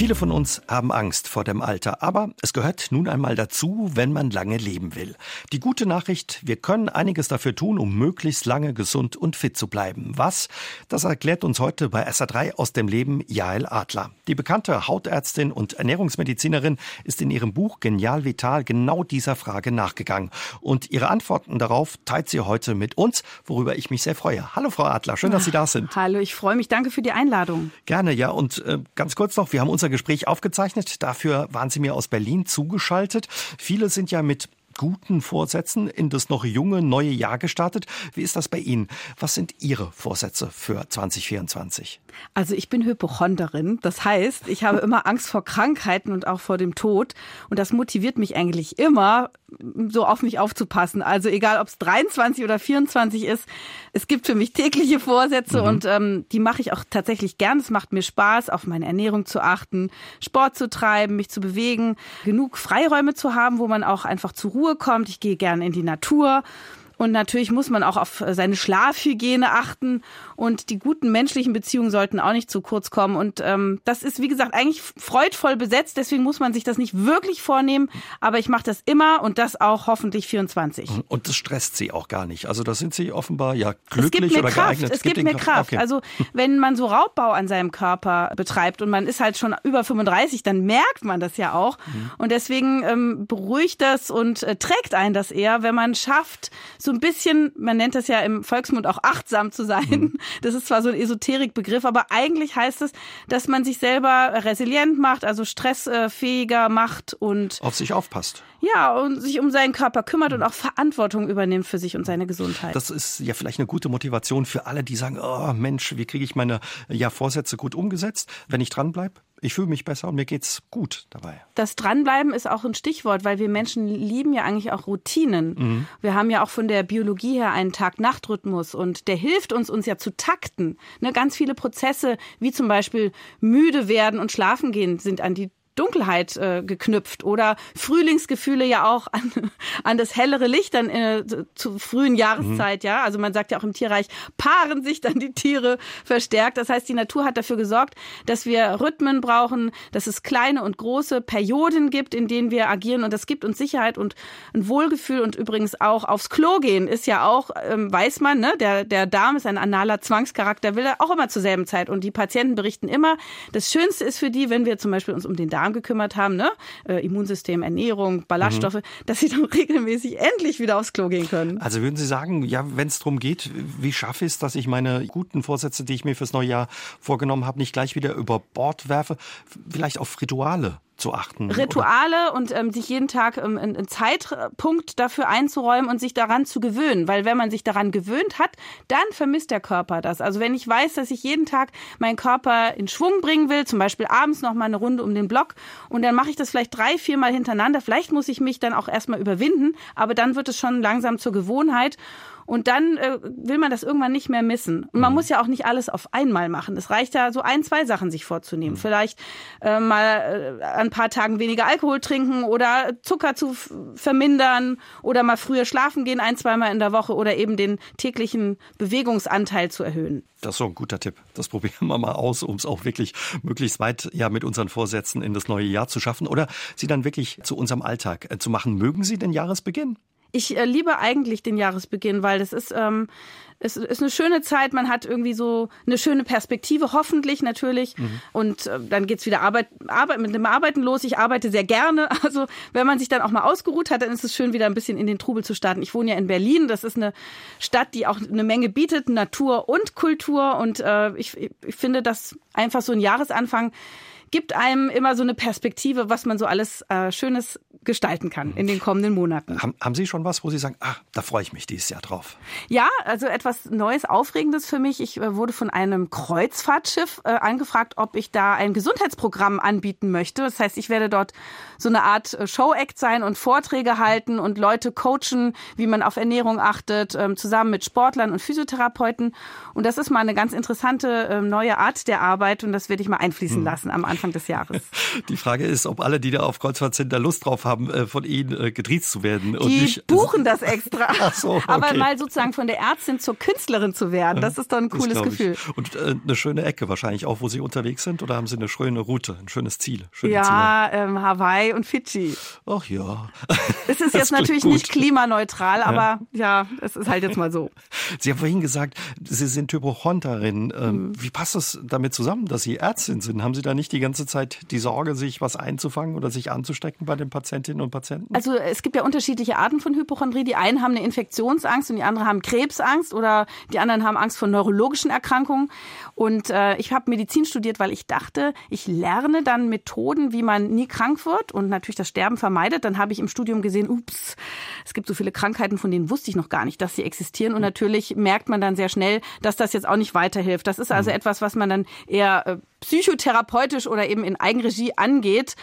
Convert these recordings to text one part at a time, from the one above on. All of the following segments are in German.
Viele von uns haben Angst vor dem Alter, aber es gehört nun einmal dazu, wenn man lange leben will. Die gute Nachricht, wir können einiges dafür tun, um möglichst lange gesund und fit zu bleiben. Was? Das erklärt uns heute bei SA3 aus dem Leben Jael Adler. Die bekannte Hautärztin und Ernährungsmedizinerin ist in ihrem Buch Genial Vital genau dieser Frage nachgegangen. Und ihre Antworten darauf teilt sie heute mit uns, worüber ich mich sehr freue. Hallo Frau Adler, schön, dass Sie da sind. Hallo, ich freue mich. Danke für die Einladung. Gerne, ja. Und äh, ganz kurz noch, wir haben unser Gespräch aufgezeichnet. Dafür waren Sie mir aus Berlin zugeschaltet. Viele sind ja mit guten Vorsätzen in das noch junge neue Jahr gestartet. Wie ist das bei Ihnen? Was sind Ihre Vorsätze für 2024? Also ich bin Hypochonderin. Das heißt, ich habe immer Angst vor Krankheiten und auch vor dem Tod. Und das motiviert mich eigentlich immer, so auf mich aufzupassen. Also egal, ob es 23 oder 24 ist, es gibt für mich tägliche Vorsätze mhm. und ähm, die mache ich auch tatsächlich gern. Es macht mir Spaß, auf meine Ernährung zu achten, Sport zu treiben, mich zu bewegen, genug Freiräume zu haben, wo man auch einfach zur Ruhe kommt. Ich gehe gerne in die Natur. Und natürlich muss man auch auf seine Schlafhygiene achten und die guten menschlichen Beziehungen sollten auch nicht zu kurz kommen. Und ähm, das ist, wie gesagt, eigentlich freudvoll besetzt. Deswegen muss man sich das nicht wirklich vornehmen. Aber ich mache das immer und das auch hoffentlich 24. Und das stresst Sie auch gar nicht. Also da sind Sie offenbar ja glücklich oder Kraft. geeignet. Es, gibt, gibt mir Kraft. Okay. Also wenn man so Raubbau an seinem Körper betreibt und man ist halt schon über 35, dann merkt man das ja auch. Mhm. Und deswegen ähm, beruhigt das und äh, trägt einen das eher, wenn man schafft, so so ein bisschen, man nennt das ja im Volksmund auch achtsam zu sein. Mhm. Das ist zwar so ein Esoterikbegriff, aber eigentlich heißt es, dass man sich selber resilient macht, also stressfähiger macht und auf sich aufpasst. Ja, und sich um seinen Körper kümmert und auch Verantwortung übernimmt für sich und seine Gesundheit. Das ist ja vielleicht eine gute Motivation für alle, die sagen, oh Mensch, wie kriege ich meine ja, Vorsätze gut umgesetzt, wenn ich dranbleibe? Ich fühle mich besser und mir geht's gut dabei. Das Dranbleiben ist auch ein Stichwort, weil wir Menschen lieben ja eigentlich auch Routinen. Mhm. Wir haben ja auch von der Biologie her einen Tag-Nacht-Rhythmus und der hilft uns, uns ja zu takten. Ne, ganz viele Prozesse, wie zum Beispiel müde werden und schlafen gehen, sind an die Dunkelheit äh, geknüpft oder Frühlingsgefühle ja auch an, an das hellere Licht dann äh, zur frühen Jahreszeit, mhm. ja. Also man sagt ja auch im Tierreich, paaren sich dann die Tiere verstärkt. Das heißt, die Natur hat dafür gesorgt, dass wir Rhythmen brauchen, dass es kleine und große Perioden gibt, in denen wir agieren und das gibt uns Sicherheit und ein Wohlgefühl und übrigens auch aufs Klo gehen ist ja auch, ähm, weiß man, ne, der, der Darm ist ein analer Zwangscharakter, will er auch immer zur selben Zeit und die Patienten berichten immer, das Schönste ist für die, wenn wir zum Beispiel uns um den Darm Darm gekümmert haben, ne? Äh, Immunsystem, Ernährung, Ballaststoffe, mhm. dass sie dann regelmäßig endlich wieder aufs Klo gehen können. Also würden Sie sagen, ja, wenn es darum geht, wie schaffe ich es, dass ich meine guten Vorsätze, die ich mir fürs neue Jahr vorgenommen habe, nicht gleich wieder über Bord werfe, vielleicht auf Rituale? Zu achten. Rituale oder? und ähm, sich jeden Tag ähm, einen Zeitpunkt dafür einzuräumen und sich daran zu gewöhnen. Weil wenn man sich daran gewöhnt hat, dann vermisst der Körper das. Also wenn ich weiß, dass ich jeden Tag meinen Körper in Schwung bringen will, zum Beispiel abends noch mal eine Runde um den Block und dann mache ich das vielleicht drei, vier Mal hintereinander. Vielleicht muss ich mich dann auch erstmal überwinden, aber dann wird es schon langsam zur Gewohnheit. Und dann äh, will man das irgendwann nicht mehr missen. Und man mhm. muss ja auch nicht alles auf einmal machen. Es reicht ja so ein, zwei Sachen sich vorzunehmen. Mhm. Vielleicht äh, mal äh, ein paar Tagen weniger Alkohol trinken oder Zucker zu vermindern oder mal früher schlafen gehen, ein, zweimal in der Woche oder eben den täglichen Bewegungsanteil zu erhöhen. Das ist so ein guter Tipp. Das probieren wir mal aus, um es auch wirklich möglichst weit ja mit unseren Vorsätzen in das neue Jahr zu schaffen oder sie dann wirklich zu unserem Alltag äh, zu machen. Mögen Sie den Jahresbeginn? Ich äh, liebe eigentlich den Jahresbeginn, weil das ist, ähm, es ist eine schöne Zeit. Man hat irgendwie so eine schöne Perspektive, hoffentlich natürlich. Mhm. Und äh, dann geht's wieder Arbeit, Arbeit mit dem Arbeiten los. Ich arbeite sehr gerne. Also wenn man sich dann auch mal ausgeruht hat, dann ist es schön, wieder ein bisschen in den Trubel zu starten. Ich wohne ja in Berlin. Das ist eine Stadt, die auch eine Menge bietet, Natur und Kultur. Und äh, ich, ich finde, dass einfach so ein Jahresanfang gibt einem immer so eine Perspektive, was man so alles äh, Schönes gestalten kann in den kommenden Monaten. Haben, haben Sie schon was, wo Sie sagen, ah, da freue ich mich dieses Jahr drauf? Ja, also etwas Neues, Aufregendes für mich. Ich äh, wurde von einem Kreuzfahrtschiff äh, angefragt, ob ich da ein Gesundheitsprogramm anbieten möchte. Das heißt, ich werde dort so eine Art äh, Show-Act sein und Vorträge halten und Leute coachen, wie man auf Ernährung achtet, ähm, zusammen mit Sportlern und Physiotherapeuten. Und das ist mal eine ganz interessante ähm, neue Art der Arbeit und das werde ich mal einfließen hm. lassen am Anfang Anfang des Jahres. Die Frage ist, ob alle, die da auf Kreuzfahrt sind, da Lust drauf haben, äh, von Ihnen äh, getriezt zu werden. Und die nicht, buchen das extra. Ach so, okay. Aber mal sozusagen von der Ärztin zur Künstlerin zu werden, das ist doch ein cooles Gefühl. Ich. Und äh, eine schöne Ecke wahrscheinlich auch, wo Sie unterwegs sind, oder haben Sie eine schöne Route, ein schönes Ziel? ja, ähm, Hawaii und Fidschi. Ach ja. Es ist jetzt natürlich gut. nicht klimaneutral, aber ja. ja, es ist halt jetzt mal so. Sie haben vorhin gesagt, Sie sind Hypochonderin. Ähm, mhm. Wie passt es damit zusammen, dass Sie Ärztin sind? Haben Sie da nicht die ganze Zeit die Sorge, sich was einzufangen oder sich anzustecken bei den Patientinnen und Patienten? Also es gibt ja unterschiedliche Arten von Hypochondrie. Die einen haben eine Infektionsangst und die anderen haben Krebsangst oder die anderen haben Angst vor neurologischen Erkrankungen. Und äh, ich habe Medizin studiert, weil ich dachte, ich lerne dann Methoden, wie man nie krank wird und natürlich das Sterben vermeidet. Dann habe ich im Studium gesehen, ups, es gibt so viele Krankheiten, von denen wusste ich noch gar nicht, dass sie existieren. Und natürlich merkt man dann sehr schnell, dass das jetzt auch nicht weiterhilft. Das ist also mhm. etwas, was man dann eher äh, psychotherapeutisch oder eben in Eigenregie angeht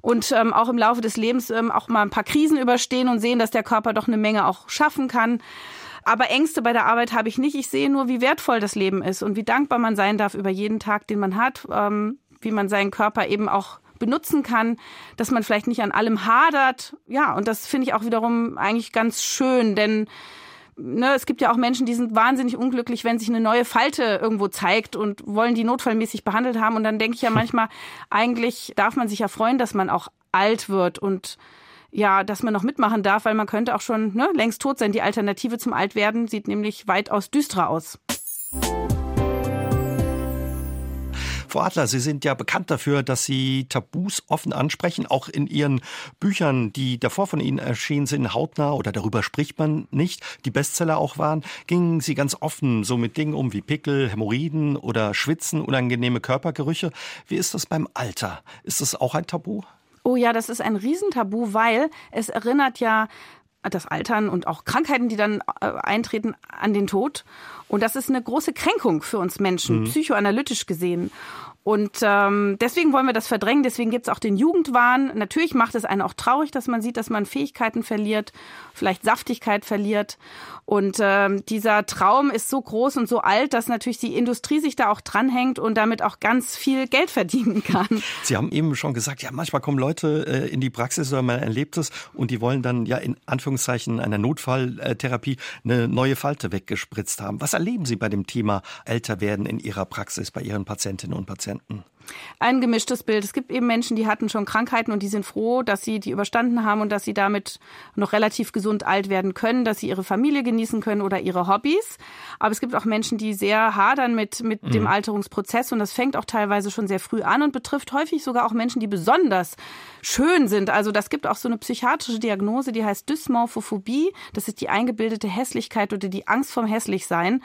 und ähm, auch im Laufe des Lebens ähm, auch mal ein paar Krisen überstehen und sehen, dass der Körper doch eine Menge auch schaffen kann. Aber Ängste bei der Arbeit habe ich nicht. Ich sehe nur, wie wertvoll das Leben ist und wie dankbar man sein darf über jeden Tag, den man hat, ähm, wie man seinen Körper eben auch benutzen kann, dass man vielleicht nicht an allem hadert. Ja, und das finde ich auch wiederum eigentlich ganz schön, denn ne, es gibt ja auch Menschen, die sind wahnsinnig unglücklich, wenn sich eine neue Falte irgendwo zeigt und wollen die notfallmäßig behandelt haben. Und dann denke ich ja manchmal, eigentlich darf man sich ja freuen, dass man auch alt wird und ja, dass man noch mitmachen darf, weil man könnte auch schon ne, längst tot sein. Die Alternative zum Altwerden sieht nämlich weitaus düsterer aus. Frau Adler, Sie sind ja bekannt dafür, dass Sie Tabus offen ansprechen, auch in Ihren Büchern, die davor von Ihnen erschienen sind, hautnah oder darüber spricht man nicht, die Bestseller auch waren, gingen Sie ganz offen so mit Dingen um wie Pickel, Hämorrhoiden oder Schwitzen, unangenehme Körpergerüche. Wie ist das beim Alter? Ist das auch ein Tabu? Oh ja, das ist ein Riesentabu, weil es erinnert ja das Altern und auch Krankheiten, die dann äh, eintreten, an den Tod. Und das ist eine große Kränkung für uns Menschen, mhm. psychoanalytisch gesehen. Und ähm, deswegen wollen wir das verdrängen. Deswegen gibt's auch den Jugendwahn. Natürlich macht es einen auch traurig, dass man sieht, dass man Fähigkeiten verliert, vielleicht Saftigkeit verliert. Und ähm, dieser Traum ist so groß und so alt, dass natürlich die Industrie sich da auch dranhängt und damit auch ganz viel Geld verdienen kann. Sie haben eben schon gesagt, ja, manchmal kommen Leute äh, in die Praxis oder man erlebt es und die wollen dann ja in Anführungszeichen einer Notfalltherapie eine neue Falte weggespritzt haben. Was erleben Sie bei dem Thema Älterwerden in Ihrer Praxis, bei Ihren Patientinnen und Patienten? Ein gemischtes Bild. Es gibt eben Menschen, die hatten schon Krankheiten und die sind froh, dass sie die überstanden haben und dass sie damit noch relativ gesund alt werden können, dass sie ihre Familie genießen können oder ihre Hobbys. Aber es gibt auch Menschen, die sehr hadern mit, mit mhm. dem Alterungsprozess und das fängt auch teilweise schon sehr früh an und betrifft häufig sogar auch Menschen, die besonders schön sind. Also das gibt auch so eine psychiatrische Diagnose, die heißt Dysmorphophobie. Das ist die eingebildete Hässlichkeit oder die Angst vom Hässlichsein.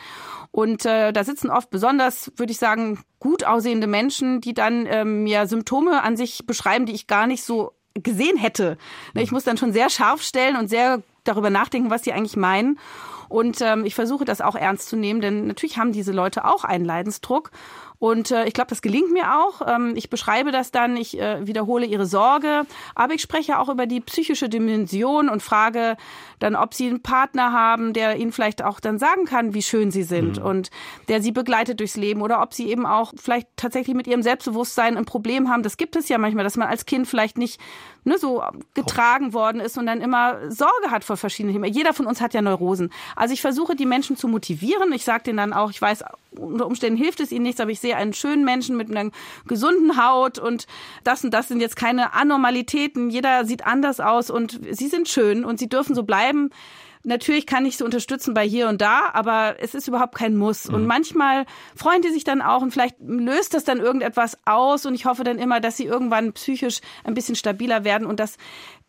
Und äh, da sitzen oft besonders, würde ich sagen, gut aussehende Menschen, die dann ähm, ja Symptome an sich beschreiben, die ich gar nicht so gesehen hätte. Ne, ich muss dann schon sehr scharf stellen und sehr darüber nachdenken, was die eigentlich meinen. Und ähm, ich versuche das auch ernst zu nehmen, denn natürlich haben diese Leute auch einen Leidensdruck. Und äh, ich glaube, das gelingt mir auch. Ähm, ich beschreibe das dann, ich äh, wiederhole ihre Sorge, aber ich spreche auch über die psychische Dimension und frage dann, ob sie einen Partner haben, der ihnen vielleicht auch dann sagen kann, wie schön sie sind mhm. und der sie begleitet durchs Leben oder ob sie eben auch vielleicht tatsächlich mit ihrem Selbstbewusstsein ein Problem haben. Das gibt es ja manchmal, dass man als Kind vielleicht nicht ne, so getragen worden ist und dann immer Sorge hat vor verschiedenen Themen. Jeder von uns hat ja Neurosen. Also ich versuche, die Menschen zu motivieren. Ich sage denen dann auch, ich weiß, unter Umständen hilft es ihnen nichts, aber ich sehe einen schönen Menschen mit einer gesunden Haut und das und das sind jetzt keine Anormalitäten. Jeder sieht anders aus und sie sind schön und sie dürfen so bleiben. Natürlich kann ich sie unterstützen bei hier und da, aber es ist überhaupt kein Muss. Mhm. Und manchmal freuen die sich dann auch und vielleicht löst das dann irgendetwas aus und ich hoffe dann immer, dass sie irgendwann psychisch ein bisschen stabiler werden und das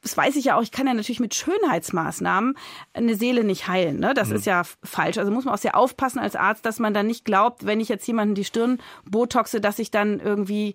das weiß ich ja auch, ich kann ja natürlich mit Schönheitsmaßnahmen eine Seele nicht heilen. Ne? Das mhm. ist ja falsch. Also muss man auch sehr aufpassen als Arzt, dass man dann nicht glaubt, wenn ich jetzt jemanden die Stirn botoxe, dass ich dann irgendwie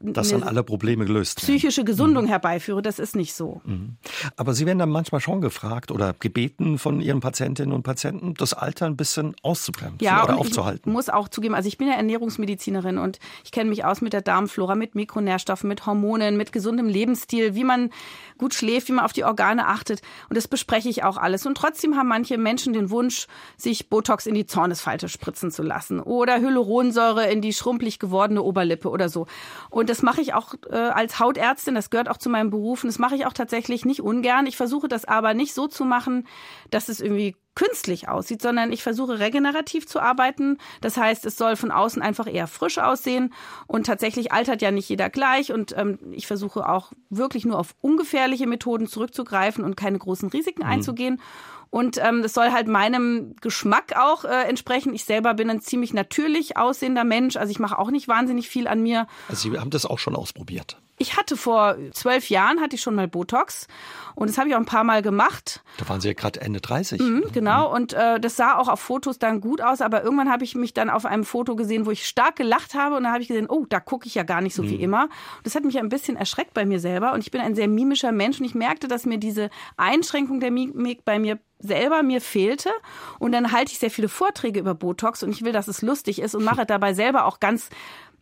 dass dann alle Probleme gelöst. Psychische Gesundung mhm. herbeiführe, das ist nicht so. Mhm. Aber Sie werden dann manchmal schon gefragt oder gebeten von Ihren Patientinnen und Patienten, das Alter ein bisschen auszubremsen ja, oder aufzuhalten. Ich muss auch zugeben, also ich bin ja Ernährungsmedizinerin und ich kenne mich aus mit der Darmflora, mit Mikronährstoffen, mit Hormonen, mit gesundem Lebensstil, wie man gut schläft, wie man auf die Organe achtet. Und das bespreche ich auch alles. Und trotzdem haben manche Menschen den Wunsch, sich Botox in die Zornesfalte spritzen zu lassen oder Hyaluronsäure in die schrumpelig gewordene Oberlippe oder so. Und Und das mache ich auch äh, als Hautärztin, das gehört auch zu meinem Beruf und das mache ich auch tatsächlich nicht ungern. Ich versuche das aber nicht so zu machen, dass es irgendwie künstlich aussieht, sondern ich versuche regenerativ zu arbeiten. Das heißt, es soll von außen einfach eher frisch aussehen und tatsächlich altert ja nicht jeder gleich und ähm, ich versuche auch wirklich nur auf ungefährliche Methoden zurückzugreifen und keine großen Risiken mhm. einzugehen. Und ähm, das soll halt meinem Geschmack auch äh, entsprechen. Ich selber bin ein ziemlich natürlich aussehender Mensch. Also ich mache auch nicht wahnsinnig viel an mir. Also Sie haben das auch schon ausprobiert. Ich hatte vor zwölf Jahren hatte ich schon mal Botox und das habe ich auch ein paar Mal gemacht. Da waren Sie ja gerade Ende 30. Mhm, genau und äh, das sah auch auf Fotos dann gut aus, aber irgendwann habe ich mich dann auf einem Foto gesehen, wo ich stark gelacht habe und da habe ich gesehen, oh, da gucke ich ja gar nicht so mhm. wie immer. Das hat mich ein bisschen erschreckt bei mir selber und ich bin ein sehr mimischer Mensch und ich merkte, dass mir diese Einschränkung der Mimik bei mir selber mir fehlte. Und dann halte ich sehr viele Vorträge über Botox und ich will, dass es lustig ist und mache dabei selber auch ganz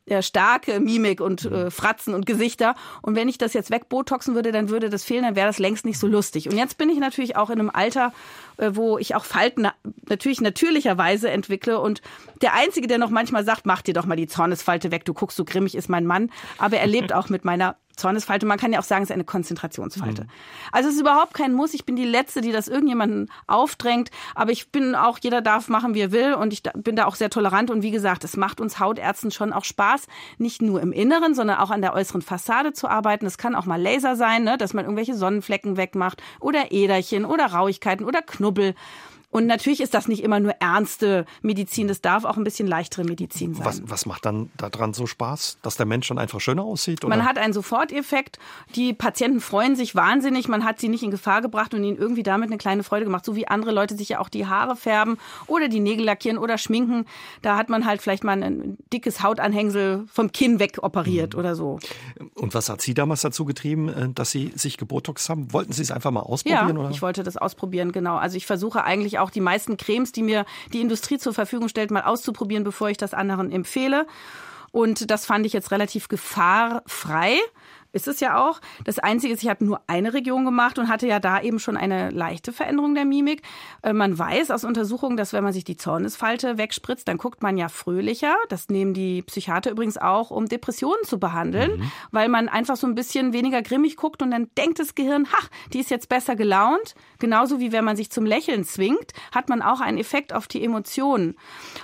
äh, starke Mimik und äh, Fratzen und Gesichter. Und wenn ich das jetzt wegbotoxen würde, dann würde das fehlen, dann wäre das längst nicht so lustig. Und jetzt bin ich natürlich auch in einem Alter, wo ich auch Falten natürlich natürlicherweise entwickle. Und der Einzige, der noch manchmal sagt, mach dir doch mal die Zornesfalte weg, du guckst so grimmig, ist mein Mann. Aber er lebt auch mit meiner Zornesfalte. Man kann ja auch sagen, es ist eine Konzentrationsfalte. Mhm. Also es ist überhaupt kein Muss. Ich bin die Letzte, die das irgendjemanden aufdrängt. Aber ich bin auch, jeder darf machen, wie er will. Und ich bin da auch sehr tolerant. Und wie gesagt, es macht uns Hautärzten schon auch Spaß, nicht nur im Inneren, sondern auch an der äußeren Fassade zu arbeiten. Es kann auch mal Laser sein, ne? dass man irgendwelche Sonnenflecken wegmacht oder Äderchen oder Rauigkeiten oder Knubbel. Und natürlich ist das nicht immer nur ernste Medizin, das darf auch ein bisschen leichtere Medizin sein. Was, was macht dann daran so Spaß, dass der Mensch dann einfach schöner aussieht? Oder? Man hat einen Soforteffekt. Die Patienten freuen sich wahnsinnig. Man hat sie nicht in Gefahr gebracht und ihnen irgendwie damit eine kleine Freude gemacht. So wie andere Leute sich ja auch die Haare färben oder die Nägel lackieren oder schminken. Da hat man halt vielleicht mal ein dickes Hautanhängsel vom Kinn weg operiert mhm. oder so. Und was hat Sie damals dazu getrieben, äh, dass Sie sich gebotox haben? Wollten Sie es einfach mal ausprobieren? Ja, oder? ich wollte das ausprobieren, genau. Also ich versuche eigentlich auch auch die meisten Cremes, die mir die Industrie zur Verfügung stellt, mal auszuprobieren, bevor ich das anderen empfehle. Und das fand ich jetzt relativ gefahrfrei ist es ja auch. Das Einzige ist, ich habe nur eine Region gemacht und hatte ja da eben schon eine leichte Veränderung der Mimik. Äh, man weiß aus Untersuchungen, dass wenn man sich die Zornesfalte wegspritzt, dann guckt man ja fröhlicher. Das nehmen die Psychiater übrigens auch, um Depressionen zu behandeln, mhm. weil man einfach so ein bisschen weniger grimmig guckt und dann denkt das Gehirn, ha, die ist jetzt besser gelaunt. Genauso wie wenn man sich zum Lächeln zwingt, hat man auch einen Effekt auf die Emotionen.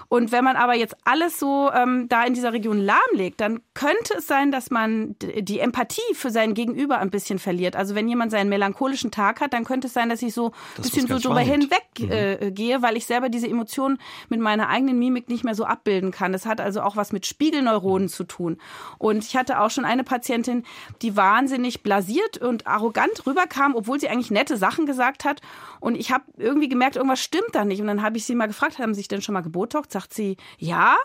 Und wenn man aber jetzt alles so ähm, da in dieser Region lahmlegt, dann könnte es sein, dass man die Empathie Empathie für sein Gegenüber ein bisschen verliert. Also wenn jemand seinen melancholischen Tag hat, dann könnte es sein, dass ich so ein bisschen so drüber hinweg mhm. äh, gehe, weil ich selber diese Emotionen mit meiner eigenen Mimik nicht mehr so abbilden kann. Das hat also auch was mit Spiegelneuronen zu tun. Und ich hatte auch schon eine Patientin, die wahnsinnig blasiert und arrogant rüberkam, obwohl sie eigentlich nette Sachen gesagt hat. Und ich habe irgendwie gemerkt, irgendwas stimmt da nicht. Und dann habe ich sie mal gefragt, haben Sie sich denn schon mal gebotox? Sagt sie, ja.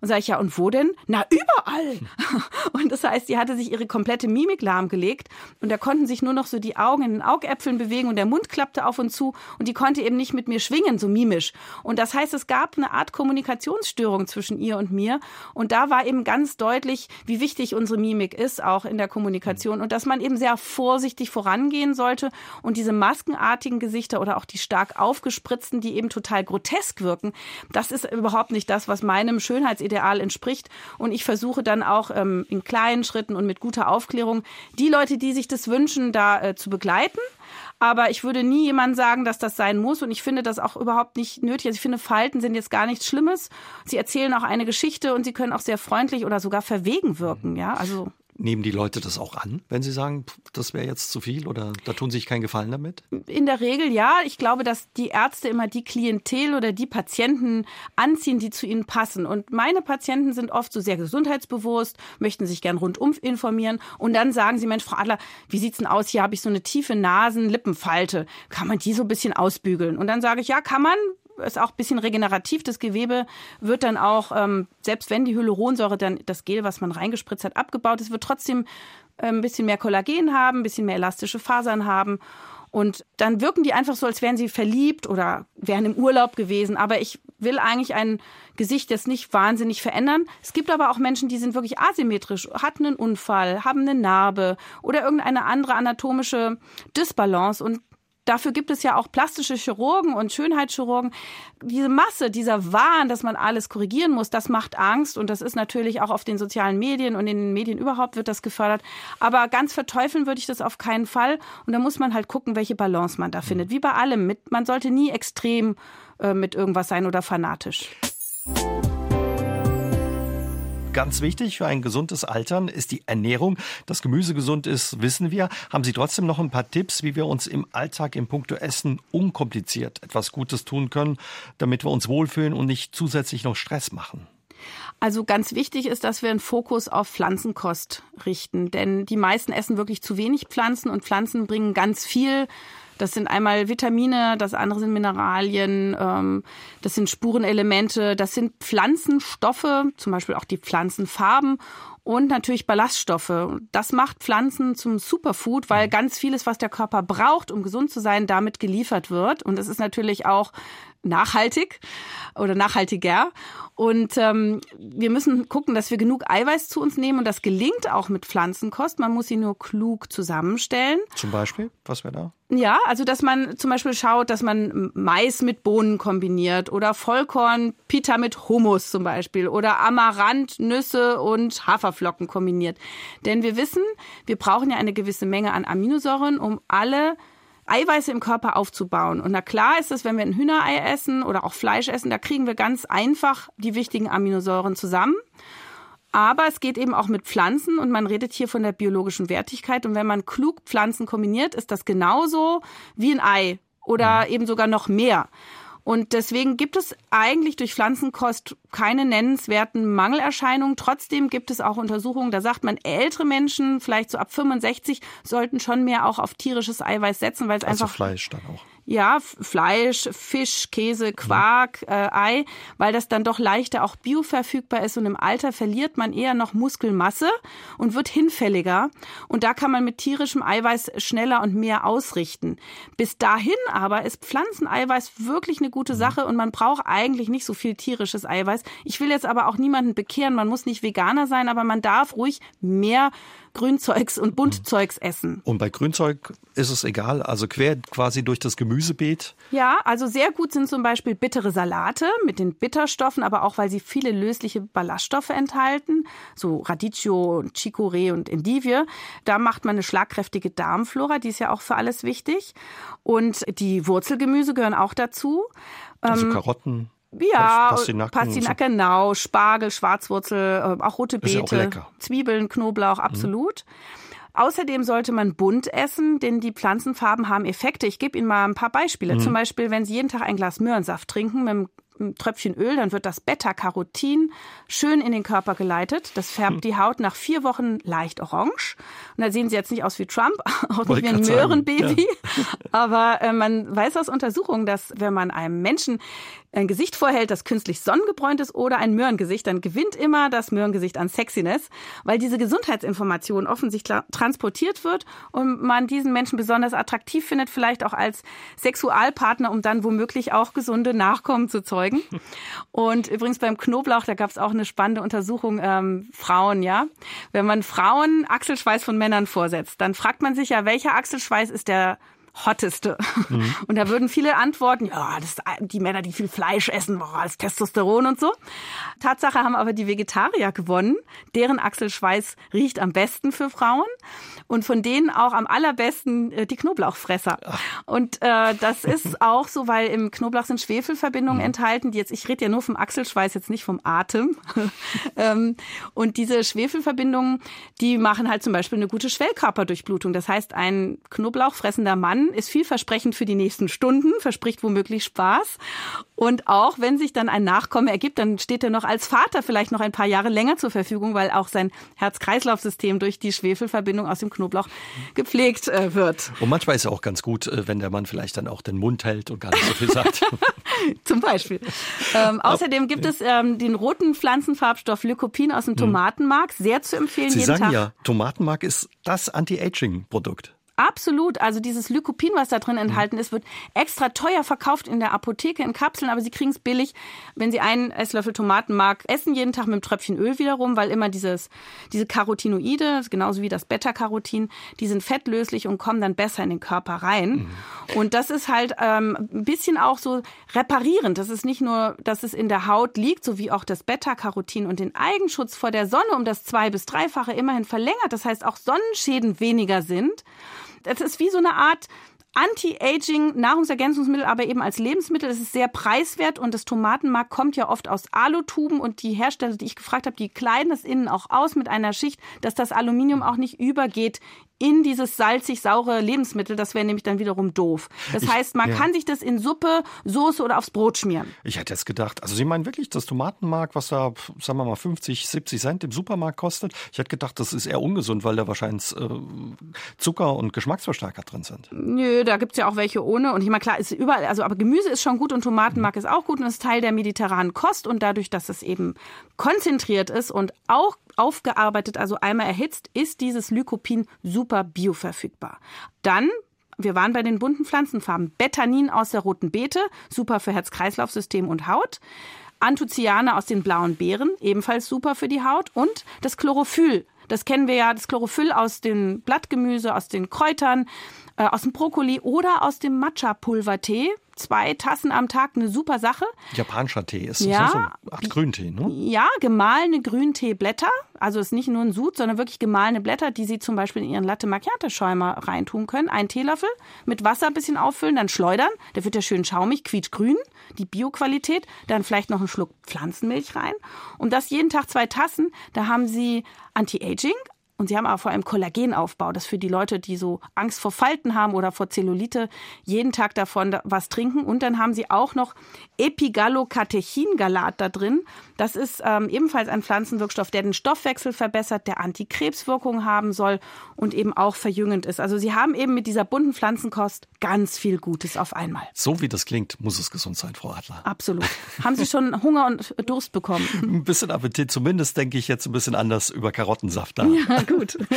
Und sage ich, ja, und wo denn? Na, überall. Und das heißt, die hatte sich ihre komplette Mimik lahmgelegt und da konnten sich nur noch so die Augen in den Augäpfeln bewegen und der Mund klappte auf und zu und die konnte eben nicht mit mir schwingen, so mimisch. Und das heißt, es gab eine Art Kommunikationsstörung zwischen ihr und mir. Und da war eben ganz deutlich, wie wichtig unsere Mimik ist, auch in der Kommunikation und dass man eben sehr vorsichtig vorangehen sollte und diese maskenartigen Gesichter oder auch die stark aufgespritzten, die eben total grotesk wirken, das ist überhaupt nicht das, was meinem Schönheitsideal Ideal entspricht. Und ich versuche dann auch ähm, in kleinen Schritten und mit guter Aufklärung die Leute, die sich das wünschen, da äh, zu begleiten. Aber ich würde nie jemand sagen, dass das sein muss. Und ich finde das auch überhaupt nicht nötig. Also ich finde, Falten sind jetzt gar nichts Schlimmes. Sie erzählen auch eine Geschichte und sie können auch sehr freundlich oder sogar verwegen wirken. Ja, also. Nehmen die Leute das auch an, wenn sie sagen, das wäre jetzt zu viel oder da tun sie sich keinen Gefallen damit? In der Regel ja. Ich glaube, dass die Ärzte immer die Klientel oder die Patienten anziehen, die zu ihnen passen. Und meine Patienten sind oft so sehr gesundheitsbewusst, möchten sich gern rundum informieren und dann sagen sie, Mensch, Frau Adler, wie sieht's denn aus? Hier habe ich so eine tiefe Nasen-Lippenfalte. Kann man die so ein bisschen ausbügeln? Und dann sage ich, ja, kann man, ist auch ein bisschen regenerativ. Das Gewebe wird dann auch, ähm, selbst wenn die Hyaluronsäure dann das Gel, was man reingespritzt hat, abgebaut ist, wird trotzdem äh, ein bisschen mehr Kollagen haben, ein bisschen mehr elastische Fasern haben. Und dann wirken die einfach so, als wären sie verliebt oder wären im Urlaub gewesen. Aber ich will eigentlich ein Gesicht jetzt nicht wahnsinnig verändern. Es gibt aber auch Menschen, die sind wirklich asymmetrisch, hatten einen Unfall, haben eine Narbe oder irgendeine andere anatomische Dysbalance. Und dafür gibt es ja auch plastische Chirurgen und Schönheitschirurgen. Diese Masse, dieser Wahn, dass man alles korrigieren muss, das macht Angst und das ist natürlich auch auf den sozialen Medien und in den Medien überhaupt wird das gefördert. Aber ganz verteufeln würde ich das auf keinen Fall. Und da muss man halt gucken, welche Balance man da findet. Wie bei allem. man sollte nie extrem äh, mit irgendwas sein oder fanatisch. Ganz wichtig für ein gesundes Altern ist die Ernährung. Dass Gemüse gesund ist, wissen wir. Haben Sie trotzdem noch ein paar Tipps, wie wir uns im Alltag im Punkto Essen unkompliziert etwas Gutes tun können, damit wir uns wohlfühlen und nicht zusätzlich noch Stress machen? Also ganz wichtig ist, dass wir einen Fokus auf Pflanzenkost richten, denn die meisten essen wirklich zu wenig Pflanzen und Pflanzen bringen ganz viel das sind einmal Vitamine, das andere sind Mineralien, ähm, das sind Spurenelemente, das sind Pflanzenstoffe, zum Beispiel auch die Pflanzenfarben und natürlich Ballaststoffe. Das macht Pflanzen zum Superfood, weil mhm. ganz vieles, was der Körper braucht, um gesund zu sein, damit geliefert wird. Und es ist natürlich auch nachhaltig oder nachhaltiger. Und ähm, wir müssen gucken, dass wir genug Eiweiß zu uns nehmen. Und das gelingt auch mit Pflanzenkost. Man muss sie nur klug zusammenstellen. Zum Beispiel? Was wäre da? Ja, also dass man zum Beispiel schaut, dass man Mais mit Bohnen kombiniert oder Vollkorn, Pita mit Hummus zum Beispiel oder Amaranth, Nüsse und Haferflocken kombiniert. Denn wir wissen, wir brauchen ja eine gewisse Menge an Aminosäuren, um alle Eiweiße im Körper aufzubauen. Und na klar ist es, wenn wir ein Hühnerei essen oder auch Fleisch essen, da kriegen wir ganz einfach die wichtigen Aminosäuren zusammen. Aber es geht eben auch mit Pflanzen und man redet hier von der biologischen Wertigkeit. Und wenn man klug Pflanzen kombiniert, ist das genauso wie ein Ei oder eben sogar noch mehr. Und deswegen gibt es eigentlich durch Pflanzenkost keine nennenswerten Mangelerscheinungen. Trotzdem gibt es auch Untersuchungen, da sagt man, ältere Menschen, vielleicht so ab 65, sollten schon mehr auch auf tierisches Eiweiß setzen, weil es also einfach. Fleisch dann auch. Ja, Fleisch, Fisch, Käse, Quark, mhm. äh, Ei, weil das dann doch leichter auch bioverfügbar ist und im Alter verliert man eher noch Muskelmasse und wird hinfälliger. Und da kann man mit tierischem Eiweiß schneller und mehr ausrichten. Bis dahin aber ist Pflanzeneiweiß wirklich eine gute mhm. Sache und man braucht eigentlich nicht so viel tierisches Eiweiß. Ich will jetzt aber auch niemanden bekehren, man muss nicht Veganer sein, aber man darf ruhig mehr Grünzeugs und Buntzeugs essen. Und bei Grünzeug ist es egal, also quer quasi durch das Gemüsebeet? Ja, also sehr gut sind zum Beispiel bittere Salate mit den Bitterstoffen, aber auch weil sie viele lösliche Ballaststoffe enthalten, so Radicchio, Chicorée und Endivie. Da macht man eine schlagkräftige Darmflora, die ist ja auch für alles wichtig. Und die Wurzelgemüse gehören auch dazu. Also ähm, Karotten. Ja, Pastinaken, genau, Spargel, Schwarzwurzel, äh, auch rote Beete, auch Zwiebeln, Knoblauch, absolut. Mhm. Außerdem sollte man bunt essen, denn die Pflanzenfarben haben Effekte. Ich gebe Ihnen mal ein paar Beispiele. Mhm. Zum Beispiel, wenn Sie jeden Tag ein Glas Möhrensaft trinken mit einem ein Tröpfchen Öl, dann wird das Beta-Carotin schön in den Körper geleitet. Das färbt hm. die Haut nach vier Wochen leicht orange. Und da sehen sie jetzt nicht aus wie Trump, auch nicht wie ein Möhrenbaby. Ja. Aber äh, man weiß aus Untersuchungen, dass wenn man einem Menschen ein Gesicht vorhält, das künstlich sonnengebräunt ist oder ein Möhrengesicht, dann gewinnt immer das Möhrengesicht an Sexiness, weil diese Gesundheitsinformation offensichtlich transportiert wird und man diesen Menschen besonders attraktiv findet, vielleicht auch als Sexualpartner, um dann womöglich auch gesunde Nachkommen zu zeugen. Und übrigens beim Knoblauch, da gab es auch eine spannende Untersuchung, ähm, Frauen, ja. Wenn man Frauen Achselschweiß von Männern vorsetzt, dann fragt man sich ja, welcher Achselschweiß ist der hotteste. Mhm. Und da würden viele antworten, ja, das die Männer, die viel Fleisch essen, boah, als Testosteron und so. Tatsache haben aber die Vegetarier gewonnen. Deren Achselschweiß riecht am besten für Frauen und von denen auch am allerbesten äh, die Knoblauchfresser. Ach. Und äh, das ist auch so, weil im Knoblauch sind Schwefelverbindungen mhm. enthalten, die jetzt, ich rede ja nur vom Achselschweiß, jetzt nicht vom Atem. ähm, und diese Schwefelverbindungen, die machen halt zum Beispiel eine gute Schwellkörperdurchblutung. Das heißt, ein knoblauchfressender Mann ist vielversprechend für die nächsten Stunden, verspricht womöglich Spaß. Und auch wenn sich dann ein Nachkomme ergibt, dann steht er noch als Vater vielleicht noch ein paar Jahre länger zur Verfügung, weil auch sein Herz-Kreislauf-System durch die Schwefelverbindung aus dem Knoblauch gepflegt äh, wird. Und manchmal ist es auch ganz gut, äh, wenn der Mann vielleicht dann auch den Mund hält und gar nicht so viel sagt. Zum Beispiel. Ähm, außerdem gibt es ähm, den roten Pflanzenfarbstoff Lycopin aus dem hm. Tomatenmark, sehr zu empfehlen. Sie sagen Tag. ja, Tomatenmark ist das Anti-Aging-Produkt. Absolut. Also dieses Lycopin, was da drin mhm. enthalten ist, wird extra teuer verkauft in der Apotheke in Kapseln, aber Sie kriegen es billig, wenn Sie einen Esslöffel Tomatenmark essen jeden Tag mit einem Tröpfchen Öl wiederum, weil immer dieses, diese Carotinoide, genauso wie das Beta-Carotin, die sind fettlöslich und kommen dann besser in den Körper rein. Mhm. Und das ist halt ähm, ein bisschen auch so reparierend. Das ist nicht nur, dass es in der Haut liegt, so wie auch das Beta-Carotin und den Eigenschutz vor der Sonne um das zwei- bis dreifache immerhin verlängert. Das heißt, auch Sonnenschäden weniger sind. Das ist wie so eine Art Anti-Aging Nahrungsergänzungsmittel, aber eben als Lebensmittel. Es ist sehr preiswert und das Tomatenmark kommt ja oft aus Alutuben und die Hersteller, die ich gefragt habe, die kleiden das innen auch aus mit einer Schicht, dass das Aluminium auch nicht übergeht in dieses salzig-saure Lebensmittel. Das wäre nämlich dann wiederum doof. Das ich, heißt, man ja. kann sich das in Suppe, Soße oder aufs Brot schmieren. Ich hätte jetzt gedacht, also Sie meinen wirklich das Tomatenmark, was da, sagen wir mal, 50, 70 Cent im Supermarkt kostet? Ich hätte gedacht, das ist eher ungesund, weil da wahrscheinlich äh, Zucker und Geschmacksverstärker drin sind. Nö, da gibt's ja auch welche ohne. Und ich meine, klar, ist überall, also aber Gemüse ist schon gut und Tomatenmark mhm. ist auch gut und ist Teil der mediterranen Kost. Und dadurch, dass es eben konzentriert ist und auch aufgearbeitet, also einmal erhitzt, ist dieses Lycopin super bioverfügbar. Dann wir waren bei den bunten Pflanzenfarben. Betanin aus der roten Beete, super für Herz-Kreislauf-System und Haut. Anthocyane aus den blauen Beeren, ebenfalls super für die Haut. Und das Chlorophyll. Das kennen wir ja, das Chlorophyll aus dem Blattgemüse, aus den Kräutern, äh, aus dem Brokkoli oder aus dem Matcha-Pulvertee zwei Tassen am Tag eine super Sache. Japanischer Tee ist ja, so eine Art Grüntee, ne? Ja, gemahlene Grünteeblätter. Also ist nicht nur ein Sud, sondern wirklich gemahlene Blätter, die Sie zum Beispiel in Ihren Latte Macchiato Schäumer reintun können. Einen Teelöffel mit Wasser ein bisschen auffüllen, dann schleudern. Der wird ja schön schaumig, quietschgrün, die Bioqualität. Dann vielleicht noch einen Schluck Pflanzenmilch rein. Und das jeden Tag zwei Tassen. Da haben Sie Anti-Aging, und sie haben aber vor allem Kollagenaufbau, das für die Leute, die so Angst vor Falten haben oder vor Zellulite, jeden Tag davon was trinken. Und dann haben sie auch noch Epigallocatechingalat da drin. Das ist ähm, ebenfalls ein Pflanzenwirkstoff, der den Stoffwechsel verbessert, der Antikrebswirkung haben soll und eben auch verjüngend ist. Also sie haben eben mit dieser bunten Pflanzenkost ganz viel Gutes auf einmal. So wie das klingt, muss es gesund sein, Frau Adler. Absolut. haben Sie schon Hunger und Durst bekommen? Ein bisschen Appetit, zumindest denke ich jetzt ein bisschen anders über Karottensaft nach. Ja gut.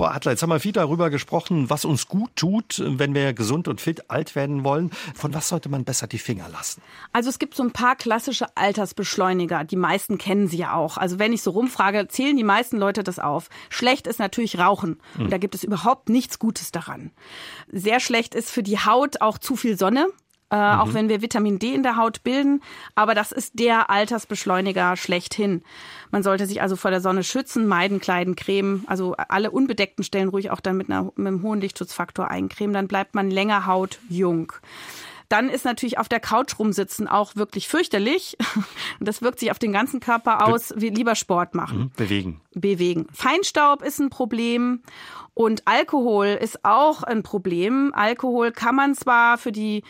Frau Adler, jetzt haben wir viel darüber gesprochen, was uns gut tut, wenn wir gesund und fit alt werden wollen. Von was sollte man besser die Finger lassen? Also es gibt so ein paar klassische Altersbeschleuniger. Die meisten kennen sie ja auch. Also wenn ich so rumfrage, zählen die meisten Leute das auf. Schlecht ist natürlich Rauchen. Und hm. da gibt es überhaupt nichts Gutes daran. Sehr schlecht ist für die Haut auch zu viel Sonne äh, mhm. auch wenn wir Vitamin D in der Haut bilden. Aber das ist der Altersbeschleuniger schlechthin. Man sollte sich also vor der Sonne schützen, meiden, kleiden, cremen. Also alle unbedeckten Stellen ruhig auch dann mit, einer, mit einem hohen Lichtschutzfaktor eincremen. Dann bleibt man länger hautjung. Dann ist natürlich auf der Couch rumsitzen auch wirklich fürchterlich. Das wirkt sich auf den ganzen Körper aus. Wie lieber Sport machen. Mhm. Bewegen. Bewegen. Feinstaub ist ein Problem. Und Alkohol ist auch ein Problem. Alkohol kann man zwar für die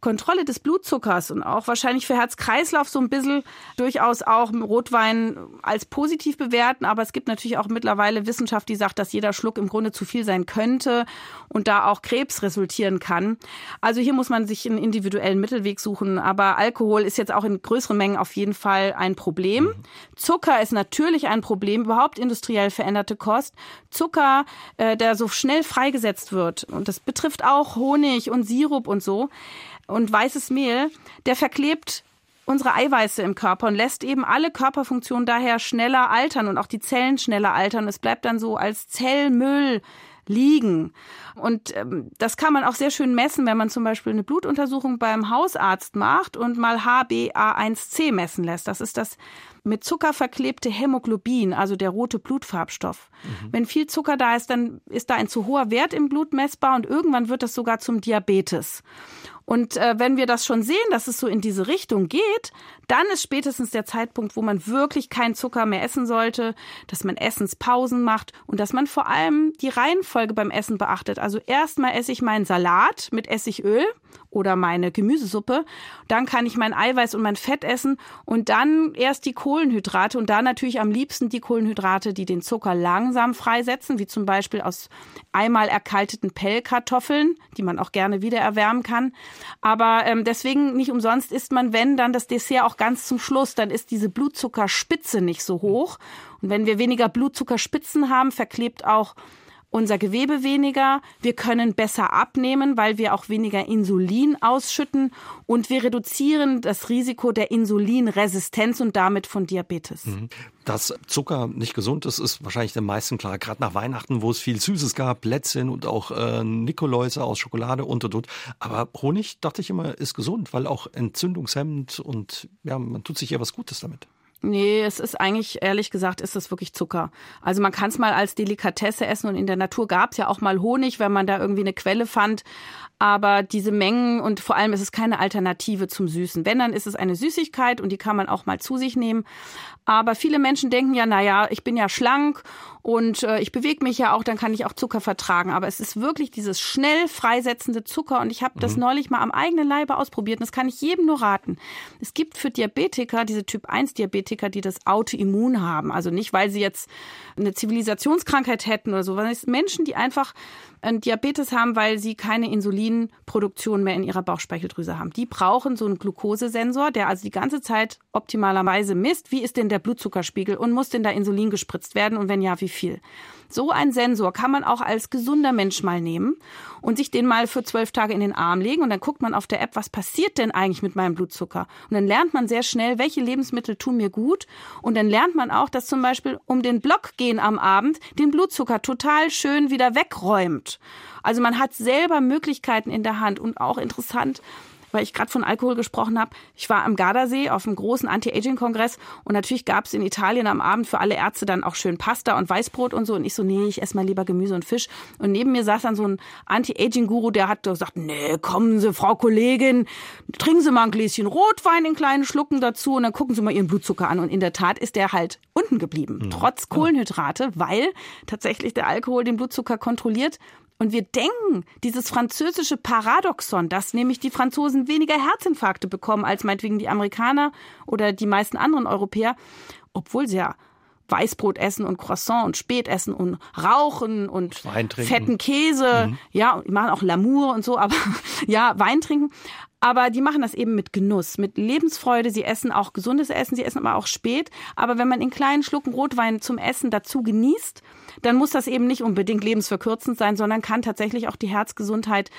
Kontrolle des Blutzuckers und auch wahrscheinlich für Herz-Kreislauf so ein bisschen durchaus auch Rotwein als positiv bewerten. Aber es gibt natürlich auch mittlerweile Wissenschaft, die sagt, dass jeder Schluck im Grunde zu viel sein könnte und da auch Krebs resultieren kann. Also hier muss man sich einen individuellen Mittelweg suchen. Aber Alkohol ist jetzt auch in größeren Mengen auf jeden Fall ein Problem. Zucker ist natürlich ein Problem, überhaupt industriell veränderte Kost. Zucker, äh, der so schnell freigesetzt wird. Und das betrifft auch Honig und Sirup und so und weißes Mehl, der verklebt unsere Eiweiße im Körper und lässt eben alle Körperfunktionen daher schneller altern und auch die Zellen schneller altern. Es bleibt dann so als Zellmüll liegen. Und ähm, das kann man auch sehr schön messen, wenn man zum Beispiel eine Blutuntersuchung beim Hausarzt macht und mal HbA1c messen lässt. Das ist das mit Zucker verklebte Hämoglobin, also der rote Blutfarbstoff. Mhm. Wenn viel Zucker da ist, dann ist da ein zu hoher Wert im Blut messbar und irgendwann wird das sogar zum Diabetes. Und äh, wenn wir das schon sehen, dass es so in diese Richtung geht, dann ist spätestens der Zeitpunkt, wo man wirklich keinen Zucker mehr essen sollte, dass man Essenspausen macht und dass man vor allem die Reihenfolge beim Essen beachtet. Also erstmal esse ich meinen Salat mit Essigöl oder meine Gemüsesuppe, dann kann ich mein Eiweiß und mein Fett essen und dann erst die Kohlenhydrate und da natürlich am liebsten die Kohlenhydrate, die den Zucker langsam freisetzen, wie zum Beispiel aus einmal erkalteten Pellkartoffeln, die man auch gerne wieder erwärmen kann. Aber ähm, deswegen nicht umsonst isst man, wenn dann das Dessert auch ganz zum Schluss, dann ist diese Blutzuckerspitze nicht so hoch. Und wenn wir weniger Blutzuckerspitzen haben, verklebt auch unser Gewebe weniger, wir können besser abnehmen, weil wir auch weniger Insulin ausschütten und wir reduzieren das Risiko der Insulinresistenz und damit von Diabetes. Mhm. Dass Zucker nicht gesund ist, ist wahrscheinlich den meisten klar. Gerade nach Weihnachten, wo es viel Süßes gab, Plätzchen und auch äh, Nikoläuse aus Schokolade und und und. Aber Honig, dachte ich immer, ist gesund, weil auch entzündungshemmend und ja, man tut sich ja was Gutes damit. Nee, es ist eigentlich, ehrlich gesagt, ist es wirklich Zucker. Also man kann es mal als Delikatesse essen und in der Natur gab es ja auch mal Honig, wenn man da irgendwie eine Quelle fand. Aber diese Mengen und vor allem ist es keine Alternative zum Süßen. Wenn, dann ist es eine Süßigkeit und die kann man auch mal zu sich nehmen. Aber viele Menschen denken ja, na ja, ich bin ja schlank und äh, ich bewege mich ja auch, dann kann ich auch Zucker vertragen. Aber es ist wirklich dieses schnell freisetzende Zucker und ich habe mhm. das neulich mal am eigenen Leibe ausprobiert und das kann ich jedem nur raten. Es gibt für Diabetiker, diese Typ 1 Diabetiker, die das Autoimmun haben. Also nicht, weil sie jetzt eine Zivilisationskrankheit hätten oder so, sondern es Menschen, die einfach Diabetes haben, weil sie keine Insulinproduktion mehr in ihrer Bauchspeicheldrüse haben. Die brauchen so einen Glukosesensor, der also die ganze Zeit optimalerweise misst, wie ist denn der Blutzuckerspiegel und muss denn da Insulin gespritzt werden und wenn ja, wie viel. So ein Sensor kann man auch als gesunder Mensch mal nehmen und sich den mal für zwölf Tage in den Arm legen und dann guckt man auf der App, was passiert denn eigentlich mit meinem Blutzucker? Und dann lernt man sehr schnell, welche Lebensmittel tun mir gut und dann lernt man auch, dass zum Beispiel um den Block gehen am Abend den Blutzucker total schön wieder wegräumt. Also man hat selber Möglichkeiten in der Hand und auch interessant, weil ich gerade von Alkohol gesprochen habe. Ich war am Gardasee auf einem großen Anti-Aging-Kongress und natürlich gab es in Italien am Abend für alle Ärzte dann auch schön Pasta und Weißbrot und so. Und ich so, nee, ich esse mal lieber Gemüse und Fisch. Und neben mir saß dann so ein Anti-Aging-Guru, der hat gesagt, nee, kommen Sie, Frau Kollegin, trinken Sie mal ein Gläschen Rotwein in kleinen Schlucken dazu und dann gucken Sie mal Ihren Blutzucker an. Und in der Tat ist der halt unten geblieben, mhm. trotz Kohlenhydrate, weil tatsächlich der Alkohol den Blutzucker kontrolliert und wir denken, dieses französische Paradoxon, dass nämlich die Franzosen weniger Herzinfarkte bekommen als meinetwegen die Amerikaner oder die meisten anderen Europäer, obwohl sie ja Weißbrot essen und Croissant und Spät essen und rauchen und fetten Käse, mhm. ja, die machen auch Lamour und so, aber ja, Wein trinken. Aber die machen das eben mit Genuss, mit Lebensfreude. Sie essen auch gesundes Essen, sie essen aber auch spät. Aber wenn man in kleinen Schlucken Rotwein zum Essen dazu genießt, dann muss das eben nicht unbedingt lebensverkürzend sein, sondern kann tatsächlich auch die Herzgesundheit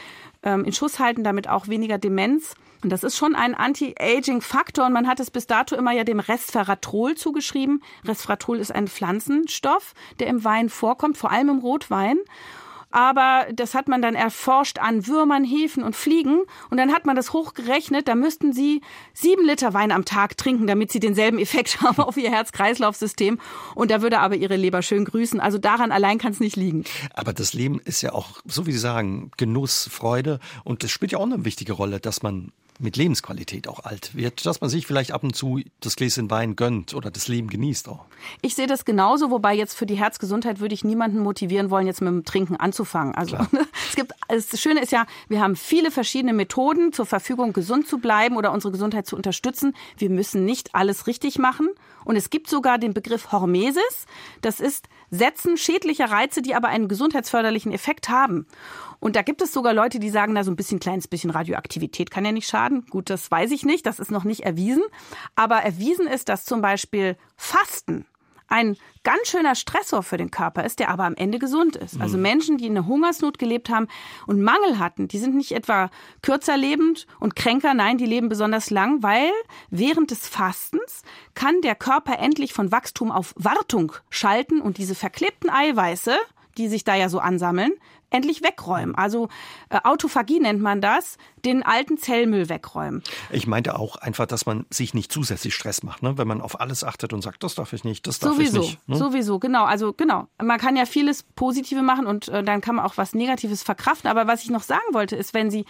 ähm, in Schuss halten, damit auch weniger Demenz. Und das ist schon ein Anti-Aging-Faktor und man hat es bis dato immer ja dem Resveratrol zugeschrieben. Resveratrol ist ein Pflanzenstoff, der im Wein vorkommt, vor allem im Rotwein. Aber das hat man dann erforscht an Würmern, Hefen und Fliegen. Und dann hat man das hochgerechnet. Da müssten sie sieben Liter Wein am Tag trinken, damit sie denselben Effekt haben auf ihr Herz-Kreislauf-System. Und da würde aber ihre Leber schön grüßen. Also daran allein kann es nicht liegen. Aber das Leben ist ja auch, so wie Sie sagen, Genuss, Freude. Und das spielt ja auch eine wichtige Rolle, dass man mit Lebensqualität auch alt wird, dass man sich vielleicht ab und zu das Gläschen Wein gönnt oder das Leben genießt auch. Ich sehe das genauso, wobei jetzt für die Herzgesundheit würde ich niemanden motivieren wollen, jetzt mit dem Trinken anzufangen. Also es gibt, das Schöne ist ja, wir haben viele verschiedene Methoden zur Verfügung, gesund zu bleiben oder unsere Gesundheit zu unterstützen. Wir müssen nicht alles richtig machen. Und es gibt sogar den Begriff Hormesis. Das ist Setzen schädlicher Reize, die aber einen gesundheitsförderlichen Effekt haben. Und da gibt es sogar Leute, die sagen, na, so ein bisschen kleines bisschen Radioaktivität kann ja nicht schaden. Gut, das weiß ich nicht, das ist noch nicht erwiesen. Aber erwiesen ist, dass zum Beispiel Fasten ein ganz schöner Stressor für den Körper ist, der aber am Ende gesund ist. Also mhm. Menschen, die in einer Hungersnot gelebt haben und Mangel hatten, die sind nicht etwa kürzer lebend und kränker, nein, die leben besonders lang, weil während des Fastens kann der Körper endlich von Wachstum auf Wartung schalten und diese verklebten Eiweiße, die sich da ja so ansammeln, endlich wegräumen. Also äh, Autophagie nennt man das, den alten Zellmüll wegräumen. Ich meinte auch einfach, dass man sich nicht zusätzlich Stress macht, ne? wenn man auf alles achtet und sagt, das darf ich nicht, das darf sowieso, ich nicht. Ne? Sowieso, genau. Also genau, man kann ja vieles Positive machen und äh, dann kann man auch was Negatives verkraften. Aber was ich noch sagen wollte, ist, wenn Sie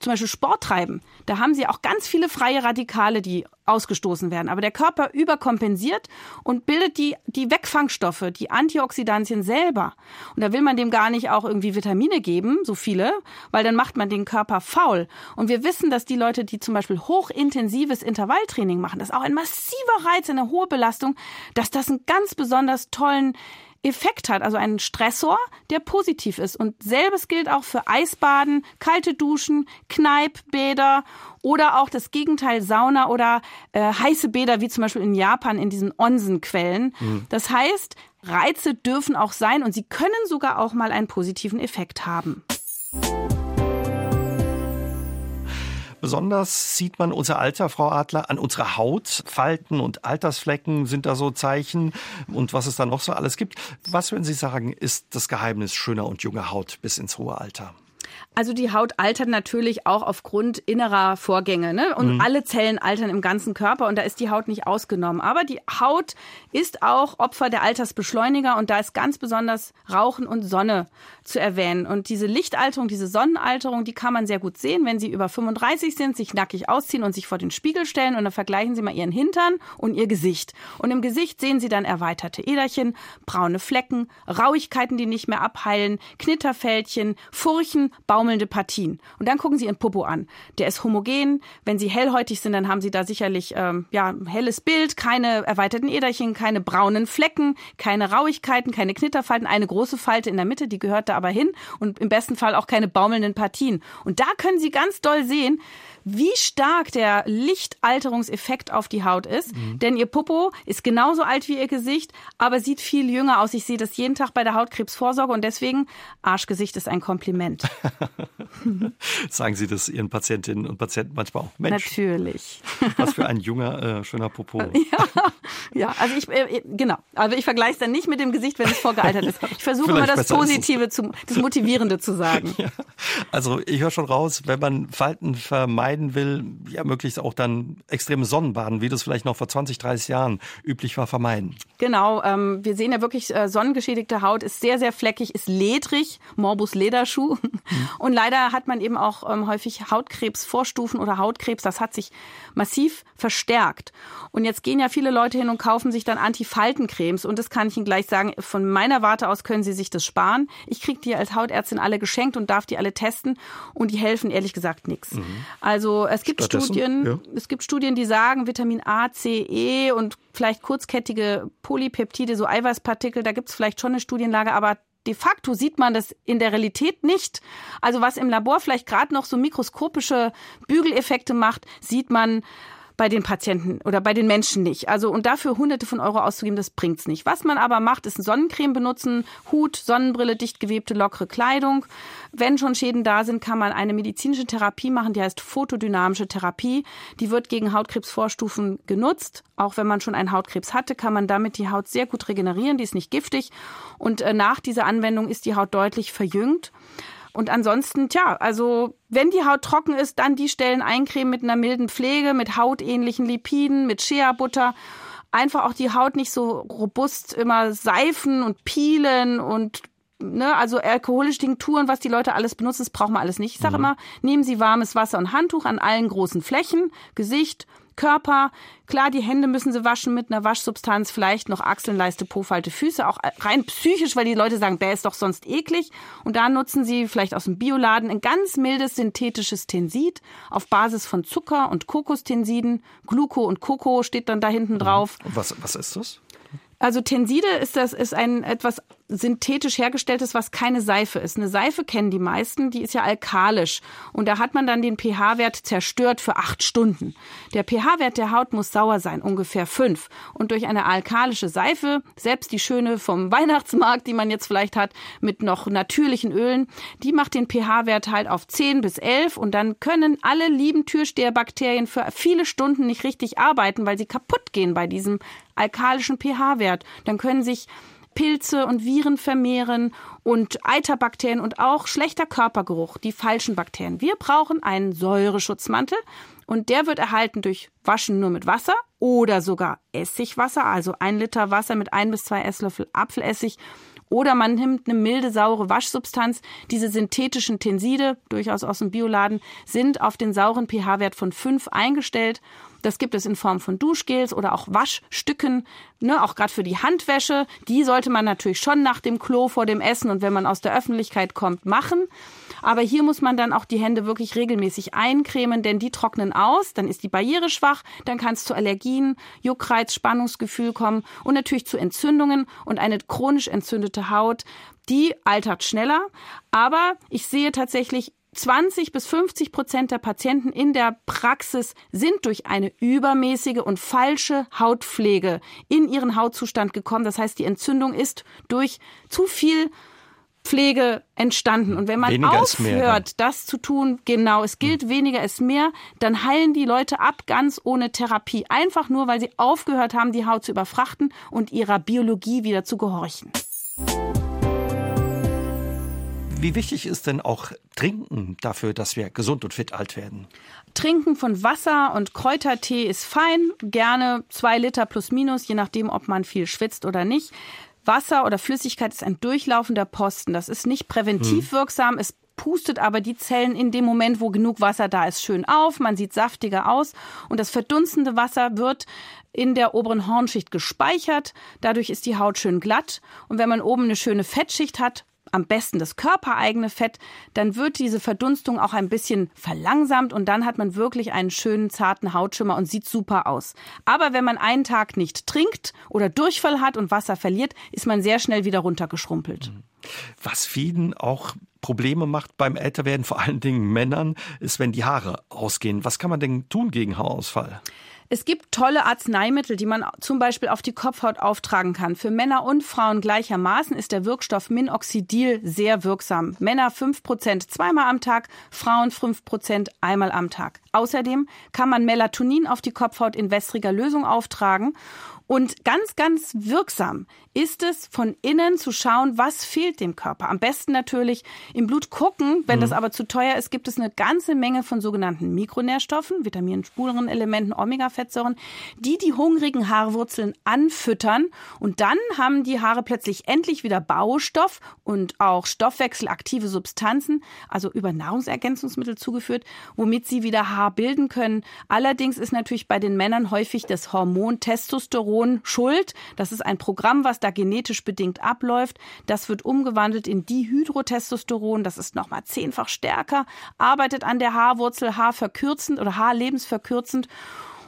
zum Beispiel Sport treiben, da haben sie auch ganz viele freie Radikale, die ausgestoßen werden. Aber der Körper überkompensiert und bildet die, die Wegfangstoffe, die Antioxidantien selber. Und da will man dem gar nicht auch irgendwie Vitamine geben, so viele, weil dann macht man den Körper faul. Und wir wissen, dass die Leute, die zum Beispiel hochintensives Intervalltraining machen, das ist auch ein massiver Reiz, eine hohe Belastung, dass das einen ganz besonders tollen Effekt hat, also einen Stressor, der positiv ist. Und selbes gilt auch für Eisbaden, kalte Duschen, Kneippbäder oder auch das Gegenteil Sauna oder äh, heiße Bäder, wie zum Beispiel in Japan in diesen Onsenquellen. Mhm. Das heißt, Reize dürfen auch sein und sie können sogar auch mal einen positiven Effekt haben. Besonders sieht man unser Alter, Frau Adler, an unserer Haut. Falten und Altersflecken sind da so Zeichen und was es da noch so alles gibt. Was würden Sie sagen, ist das Geheimnis schöner und junger Haut bis ins hohe Alter? Also die Haut altert natürlich auch aufgrund innerer Vorgänge. Ne? Und mhm. alle Zellen altern im ganzen Körper und da ist die Haut nicht ausgenommen. Aber die Haut ist auch Opfer der Altersbeschleuniger und da ist ganz besonders Rauchen und Sonne zu erwähnen. Und diese Lichtalterung, diese Sonnenalterung, die kann man sehr gut sehen, wenn Sie über 35 sind, sich nackig ausziehen und sich vor den Spiegel stellen und dann vergleichen Sie mal Ihren Hintern und Ihr Gesicht. Und im Gesicht sehen Sie dann erweiterte Äderchen, braune Flecken, Rauigkeiten, die nicht mehr abheilen, Knitterfältchen, Furchen, baumelnde Partien. Und dann gucken Sie Ihren Popo an. Der ist homogen. Wenn Sie hellhäutig sind, dann haben Sie da sicherlich ähm, ja helles Bild, keine erweiterten Äderchen, keine braunen Flecken, keine Rauigkeiten, keine Knitterfalten, eine große Falte in der Mitte, die gehört da aber hin und im besten Fall auch keine baumelnden Partien. Und da können Sie ganz doll sehen, wie stark der Lichtalterungseffekt auf die Haut ist. Mhm. Denn ihr Popo ist genauso alt wie ihr Gesicht, aber sieht viel jünger aus. Ich sehe das jeden Tag bei der Hautkrebsvorsorge und deswegen Arschgesicht ist ein Kompliment. Sagen Sie das Ihren Patientinnen und Patienten manchmal auch? Mensch, Natürlich. Was für ein junger, äh, schöner Popo. Ja, ja also ich, äh, genau. Also ich vergleiche es dann nicht mit dem Gesicht, wenn es vorgealtert ist. Ich versuche immer das Positive, zu, das Motivierende zu sagen. Ja. Also ich höre schon raus, wenn man Falten vermeidet, vermeiden will, ja möglichst auch dann extreme Sonnenbaden, wie das vielleicht noch vor 20, 30 Jahren üblich war, vermeiden. Genau, ähm, wir sehen ja wirklich, äh, sonnengeschädigte Haut ist sehr, sehr fleckig, ist ledrig, Morbus Lederschuh. Mhm. Und leider hat man eben auch ähm, häufig Hautkrebsvorstufen oder Hautkrebs. Das hat sich massiv verstärkt. Und jetzt gehen ja viele Leute hin und kaufen sich dann Antifaltencremes. Und das kann ich Ihnen gleich sagen, von meiner Warte aus können Sie sich das sparen. Ich kriege die als Hautärztin alle geschenkt und darf die alle testen. Und die helfen ehrlich gesagt nichts. Mhm. Also es gibt Studien, ja. es gibt Studien, die sagen, Vitamin A, C, E und vielleicht kurzkettige Polypeptide, so Eiweißpartikel, da gibt es vielleicht schon eine Studienlage, aber de facto sieht man das in der Realität nicht. Also was im Labor vielleicht gerade noch so mikroskopische Bügeleffekte macht, sieht man bei den Patienten oder bei den Menschen nicht. Also und dafür hunderte von Euro auszugeben, das bringt's nicht. Was man aber macht, ist Sonnencreme benutzen, Hut, Sonnenbrille, dicht gewebte, lockere Kleidung. Wenn schon Schäden da sind, kann man eine medizinische Therapie machen, die heißt photodynamische Therapie. Die wird gegen Hautkrebsvorstufen genutzt. Auch wenn man schon einen Hautkrebs hatte, kann man damit die Haut sehr gut regenerieren. Die ist nicht giftig. Und äh, nach dieser Anwendung ist die Haut deutlich verjüngt. Und ansonsten, tja, also wenn die Haut trocken ist, dann die Stellen eincremen mit einer milden Pflege, mit hautähnlichen Lipiden, mit Shea-Butter. Einfach auch die Haut nicht so robust immer seifen und peelen und ne, also alkoholische Tinkturen, was die Leute alles benutzen, das braucht man alles nicht. Ich sage mhm. immer, nehmen Sie warmes Wasser und Handtuch an allen großen Flächen, Gesicht, Körper. Klar, die Hände müssen sie waschen mit einer Waschsubstanz, vielleicht noch Achseln, Leiste, Po, Falte, Füße, auch rein psychisch, weil die Leute sagen, bäh, ist doch sonst eklig. Und da nutzen sie vielleicht aus dem Bioladen ein ganz mildes synthetisches Tensid auf Basis von Zucker und Kokostensiden. Gluco und Koko steht dann da hinten mhm. drauf. Und was, was ist das? Also Tenside ist das ist ein etwas synthetisch hergestelltes, was keine Seife ist. Eine Seife kennen die meisten, die ist ja alkalisch und da hat man dann den pH-Wert zerstört für acht Stunden. Der pH-Wert der Haut muss sauer sein, ungefähr fünf. Und durch eine alkalische Seife, selbst die schöne vom Weihnachtsmarkt, die man jetzt vielleicht hat, mit noch natürlichen Ölen, die macht den pH-Wert halt auf zehn bis elf und dann können alle lieben Türsteherbakterien für viele Stunden nicht richtig arbeiten, weil sie kaputt gehen bei diesem alkalischen pH-Wert. Dann können sich Pilze und Viren vermehren und Eiterbakterien und auch schlechter Körpergeruch, die falschen Bakterien. Wir brauchen einen Säureschutzmantel und der wird erhalten durch Waschen nur mit Wasser oder sogar Essigwasser, also ein Liter Wasser mit ein bis zwei Esslöffel Apfelessig oder man nimmt eine milde, saure Waschsubstanz. Diese synthetischen Tenside, durchaus aus dem Bioladen, sind auf den sauren pH-Wert von 5 eingestellt Das gibt es in Form von Duschgels oder auch Waschstücken, ne, auch gerade für die Handwäsche. Die sollte man natürlich schon nach dem Klo vor dem Essen und wenn man aus der Öffentlichkeit kommt, machen. Aber hier muss man dann auch die Hände wirklich regelmäßig eincremen, denn die trocknen aus, dann ist die Barriere schwach, dann kann es zu Allergien, Juckreiz, Spannungsgefühl kommen und natürlich zu Entzündungen und eine chronisch entzündete Haut, die altert schneller. Aber ich sehe tatsächlich 20 bis 50 Prozent der Patienten in der Praxis sind durch eine übermäßige und falsche Hautpflege in ihren Hautzustand gekommen. Das heißt, die Entzündung ist durch zu viel Pflege entstanden. Und wenn man weniger aufhört, das zu tun, genau, es gilt, hm. weniger ist mehr, dann heilen die Leute ab, ganz ohne Therapie. Einfach nur, weil sie aufgehört haben, die Haut zu überfrachten und ihrer Biologie wieder zu gehorchen. Wie wichtig ist denn auch Trinken dafür, dass wir gesund und fit alt werden? Trinken von Wasser und Kräutertee ist fein. Gerne zwei Liter plus minus, je nachdem, ob man viel schwitzt oder nicht. Wasser oder Flüssigkeit ist ein durchlaufender Posten. Das ist nicht präventiv hm. wirksam. Es pustet aber die Zellen in dem Moment, wo genug Wasser da ist, schön auf. Man sieht saftiger aus. Und das verdunstende Wasser wird in der oberen Hornschicht gespeichert. Dadurch ist die Haut schön glatt. Und wenn man oben eine schöne Fettschicht hat, am besten das körpereigene Fett, dann wird diese Verdunstung auch ein bisschen verlangsamt und dann hat man wirklich einen schönen zarten Hautschimmer und sieht super aus. Aber wenn man einen Tag nicht trinkt oder Durchfall hat und Wasser verliert, ist man sehr schnell wieder runtergeschrumpelt. Mhm. Was vielen auch Probleme macht beim Älterwerden, vor allen Dingen Männern, ist, wenn die Haare ausgehen. Was kann man denn tun gegen Haarausfall? Es gibt tolle Arzneimittel, die man zum Beispiel auf die Kopfhaut auftragen kann. Für Männer und Frauen gleichermaßen ist der Wirkstoff Minoxidil sehr wirksam. Männer 5% zweimal am Tag, Frauen 5% einmal am Tag. Außerdem kann man Melatonin auf die Kopfhaut in wässriger Lösung auftragen und ganz, ganz wirksam ist es, von innen zu schauen, was fehlt dem Körper. Am besten natürlich im Blut gucken. Wenn mhm. das aber zu teuer ist, gibt es eine ganze Menge von sogenannten Mikronährstoffen, Vitaminen, Spurenelementen, Omega-Fettsäuren, die die hungrigen Haarwurzeln anfüttern. Und dann haben die Haare plötzlich endlich wieder Baustoff und auch stoffwechselaktive Substanzen, also über Nahrungsergänzungsmittel zugeführt, womit sie wieder Haar bilden können. Allerdings ist natürlich bei den Männern häufig das Hormon Testosteron Hormon schuld. Das ist ein Programm, was da genetisch bedingt abläuft. Das wird umgewandelt in Dihydrotestosteron. Das ist nochmal zehnfach stärker, arbeitet an der Haarwurzel, haarverkürzend oder haarlebensverkürzend.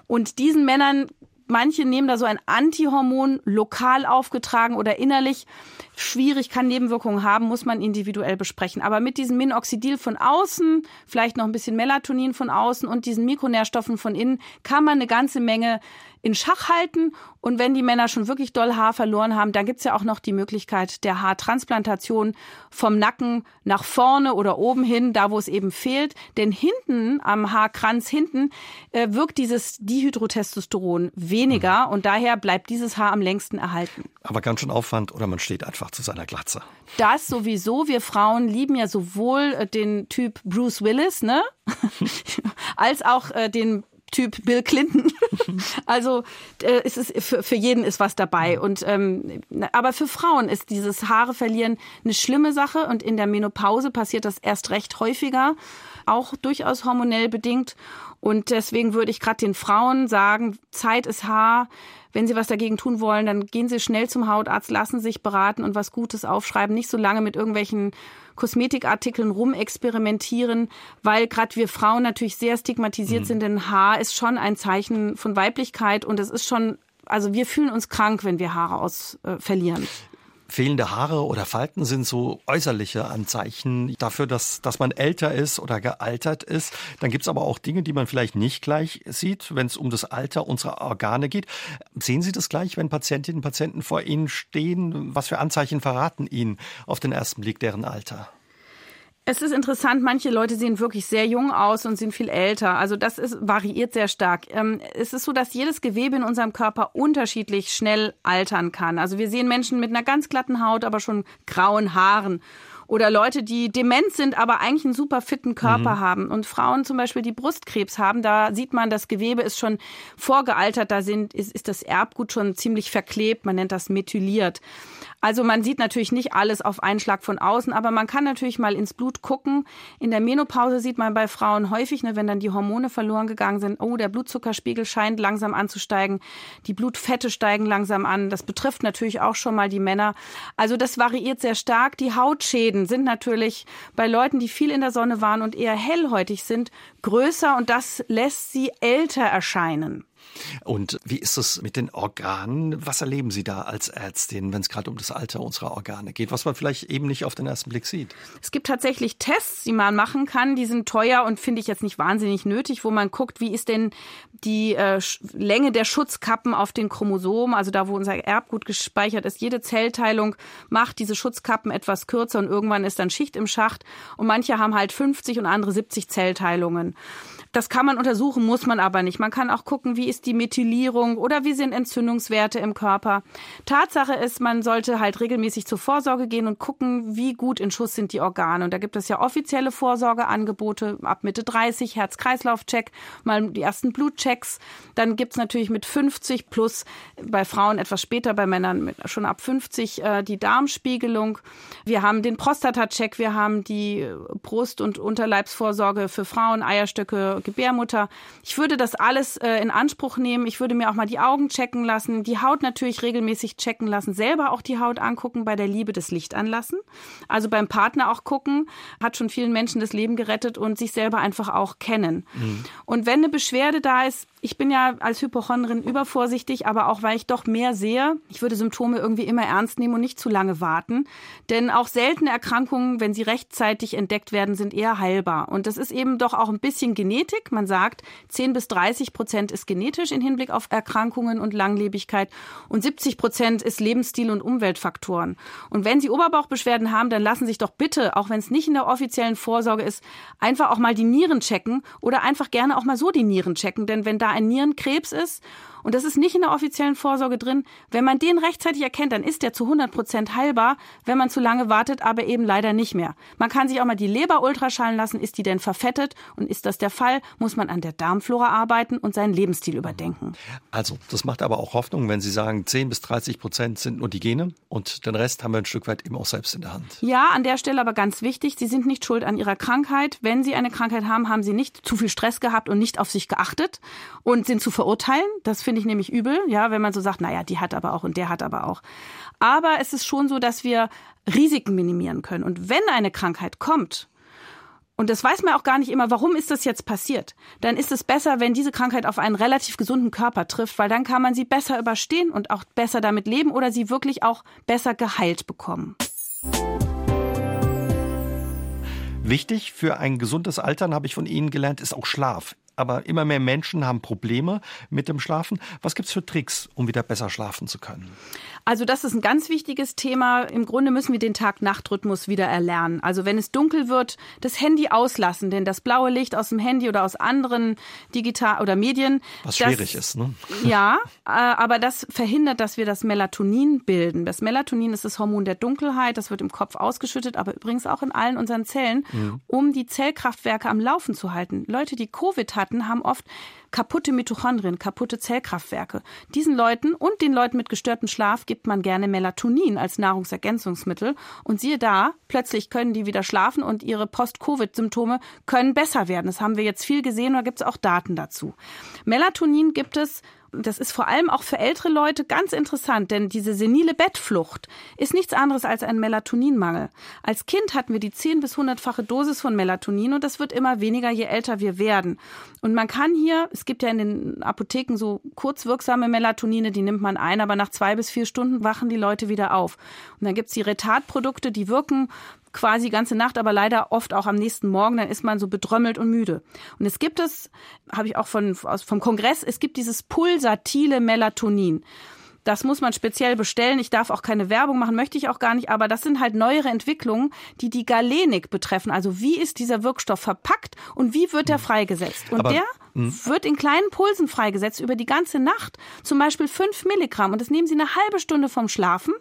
Und diesen Männern Manche nehmen da so ein Antihormon lokal aufgetragen oder innerlich. Schwierig, kann Nebenwirkungen haben, muss man individuell besprechen. Aber mit diesem Minoxidil von außen, vielleicht noch ein bisschen Melatonin von außen und diesen Mikronährstoffen von innen, kann man eine ganze Menge in Schach halten. Und wenn die Männer schon wirklich doll Haar verloren haben, dann gibt's ja auch noch die Möglichkeit der Haartransplantation vom Nacken nach vorne oder oben hin, da wo es eben fehlt. Denn hinten am Haarkranz hinten äh, wirkt dieses Dihydrotestosteron weniger mhm. und daher bleibt dieses Haar am längsten erhalten. Aber ganz schön Aufwand oder man steht einfach zu seiner Glatze. Das sowieso. Wir Frauen lieben ja sowohl äh, den Typ Bruce Willis, ne? als auch äh, den Typ Bill Clinton. also äh, es ist für, für jeden ist was dabei. Und ähm, aber für Frauen ist dieses Haare verlieren eine schlimme Sache und in der Menopause passiert das erst recht häufiger, auch durchaus hormonell bedingt. Und deswegen würde ich gerade den Frauen sagen, Zeit ist Haar. Wenn Sie was dagegen tun wollen, dann gehen Sie schnell zum Hautarzt, lassen sich beraten und was Gutes aufschreiben. Nicht so lange mit irgendwelchen Kosmetikartikeln rumexperimentieren, weil gerade wir Frauen natürlich sehr stigmatisiert mhm. sind, denn Haar ist schon ein Zeichen von Weiblichkeit und es ist schon, also wir fühlen uns krank, wenn wir Haare aus äh, verlieren. Fehlende Haare oder Falten sind so äußerliche Anzeichen dafür, dass, dass man älter ist oder gealtert ist. Dann gibt es aber auch Dinge, die man vielleicht nicht gleich sieht, wenn es um das Alter unserer Organe geht. Sehen Sie das gleich, wenn Patientinnen und Patienten vor Ihnen stehen? Was für Anzeichen verraten Ihnen auf den ersten Blick deren Alter? Es ist interessant, manche Leute sehen wirklich sehr jung aus und sind viel älter. Also das ist, variiert sehr stark. Ähm, es ist so, dass jedes Gewebe in unserem Körper unterschiedlich schnell altern kann. Also wir sehen Menschen mit einer ganz glatten Haut, aber schon grauen Haaren. Oder Leute, die dement sind, aber eigentlich einen super fitten Körper mhm. haben. Und Frauen zum Beispiel, die Brustkrebs haben, da sieht man, das Gewebe ist schon vorgealtert, da sind, ist, ist das Erbgut schon ziemlich verklebt, man nennt das methyliert. Also man sieht natürlich nicht alles auf einen Schlag von außen, aber man kann natürlich mal ins Blut gucken. In der Menopause sieht man bei Frauen häufig, ne, wenn dann die Hormone verloren gegangen sind, oh, der Blutzuckerspiegel scheint langsam anzusteigen, die Blutfette steigen langsam an. Das betrifft natürlich auch schon mal die Männer. Also das variiert sehr stark. Die Hautschäden sind natürlich bei Leuten, die viel in der Sonne waren und eher hellhäutig sind, größer und das lässt sie älter erscheinen. Und wie ist es mit den Organen? Was erleben Sie da als Ärztin, wenn es gerade um das Alter unserer Organe geht, was man vielleicht eben nicht auf den ersten Blick sieht? Es gibt tatsächlich Tests, die man machen kann. Die sind teuer und finde ich jetzt nicht wahnsinnig nötig, wo man guckt, wie ist denn die äh, Länge der Schutzkappen auf den Chromosomen, also da, wo unser Erbgut gespeichert ist. Jede Zellteilung macht diese Schutzkappen etwas kürzer und irgendwann ist dann Schicht im Schacht. Und manche haben halt 50 und andere 70 Zellteilungen. Das kann man untersuchen, muss man aber nicht. Man kann auch gucken, wie ist die Methylierung oder wie sind Entzündungswerte im Körper. Tatsache ist, man sollte halt regelmäßig zur Vorsorge gehen und gucken, wie gut in Schuss sind die Organe. Und da gibt es ja offizielle Vorsorgeangebote ab Mitte 30, Herz-Kreislauf-Check, mal die ersten Blutchecks. Dann gibt's natürlich mit 50 plus bei Frauen etwas später, bei Männern schon ab 50 äh, die Darmspiegelung. Wir haben den Prostata-Check, wir haben die Brust- und Unterleibsvorsorge für Frauen, Eierstöcke, Gebärmutter. Ich würde das alles äh, in Anspruch nehmen. Ich würde mir auch mal die Augen checken lassen, die Haut natürlich regelmäßig checken lassen, selber auch die Haut angucken, bei der Liebe das Licht anlassen. Also beim Partner auch gucken, hat schon vielen Menschen das Leben gerettet und sich selber einfach auch kennen. Mhm. Und wenn eine Beschwerde da ist, ich bin ja als Hypochondrin übervorsichtig, aber auch weil ich doch mehr sehe, ich würde Symptome irgendwie immer ernst nehmen und nicht zu lange warten. Denn auch seltene Erkrankungen, wenn sie rechtzeitig entdeckt werden, sind eher heilbar. Und das ist eben doch auch ein bisschen Genetik. Man sagt, 10 bis 30 Prozent ist genetisch in Hinblick auf Erkrankungen und Langlebigkeit und 70 Prozent ist Lebensstil und Umweltfaktoren. Und wenn Sie Oberbauchbeschwerden haben, dann lassen sich doch bitte, auch wenn es nicht in der offiziellen Vorsorge ist, einfach auch mal die Nieren checken oder einfach gerne auch mal so die Nieren checken. Denn wenn da ein Nierenkrebs ist und das ist nicht in der offiziellen Vorsorge drin. Wenn man den rechtzeitig erkennt, dann ist der zu 100 Prozent heilbar. Wenn man zu lange wartet, aber eben leider nicht mehr. Man kann sich auch mal die Leber ultraschallen lassen. Ist die denn verfettet? Und ist das der Fall, muss man an der Darmflora arbeiten und seinen Lebensstil überdenken. Also, das macht aber auch Hoffnung, wenn Sie sagen, 10 bis 30 Prozent sind nur die Gene und den Rest haben wir ein Stück weit eben auch selbst in der Hand. Ja, an der Stelle aber ganz wichtig, Sie sind nicht schuld an Ihrer Krankheit. Wenn Sie eine Krankheit haben, haben Sie nicht zu viel Stress gehabt und nicht auf sich geachtet und sind zu verurteilen. Das finde ich nämlich übel, ja, wenn man so sagt, naja, die hat aber auch und der hat aber auch. Aber es ist schon so, dass wir Risiken minimieren können. Und wenn eine Krankheit kommt, und das weiß man auch gar nicht immer, warum ist das jetzt passiert, dann ist es besser, wenn diese Krankheit auf einen relativ gesunden Körper trifft, weil dann kann man sie besser überstehen und auch besser damit leben oder sie wirklich auch besser geheilt bekommen. Wichtig für ein gesundes Altern, habe ich von Ihnen gelernt, ist auch Schlaf aber immer mehr Menschen haben Probleme mit dem Schlafen. Was gibt es für Tricks, um wieder besser schlafen zu können? Also das ist ein ganz wichtiges Thema. Im Grunde müssen wir den Tag-Nacht-Rhythmus wieder erlernen. Also wenn es dunkel wird, das Handy auslassen, denn das blaue Licht aus dem Handy oder aus anderen digital oder Medien. Was das, schwierig ist, ne? Ja, äh, aber das verhindert, dass wir das Melatonin bilden. Das Melatonin ist das Hormon der Dunkelheit. Das wird im Kopf ausgeschüttet, aber übrigens auch in allen unseren Zellen, mhm. um die Zellkraftwerke am Laufen zu halten. Leute, die Covid hatten, haben oft kaputte Mitochondrien, kaputte Zellkraftwerke. Diesen Leuten und den Leuten mit gestörtem Schlaf gibt man gerne Melatonin als Nahrungsergänzungsmittel. Und siehe da, plötzlich können die wieder schlafen und ihre Post-Covid-Symptome können besser werden. Das haben wir jetzt viel gesehen, da gibt es auch Daten dazu. Melatonin gibt es das ist vor allem auch für ältere Leute ganz interessant, denn diese senile Bettflucht ist nichts anderes als ein Melatoninmangel. Als Kind hatten wir die 10 bis 100-fache Dosis von Melatonin und das wird immer weniger, je älter wir werden. Und man kann hier, es gibt ja in den Apotheken so kurzwirksame Melatonine, die nimmt man ein, aber nach zwei bis vier Stunden wachen die Leute wieder auf. Und dann gibt's die Retardprodukte, die wirken quasi ganze Nacht, aber leider oft auch am nächsten Morgen, dann ist man so bedrömmelt und müde. Und es gibt es, habe ich auch von, aus, vom Kongress, es gibt dieses pulsatile Melatonin. Das muss man speziell bestellen. Ich darf auch keine Werbung machen, möchte ich auch gar nicht. Aber das sind halt neuere Entwicklungen, die die Galenik betreffen. Also wie ist dieser Wirkstoff verpackt und wie wird er hm. freigesetzt? Und aber, der hm. wird in kleinen Pulsen freigesetzt über die ganze Nacht. Zum Beispiel fünf Milligramm. Und das nehmen Sie eine halbe Stunde vom Schlafen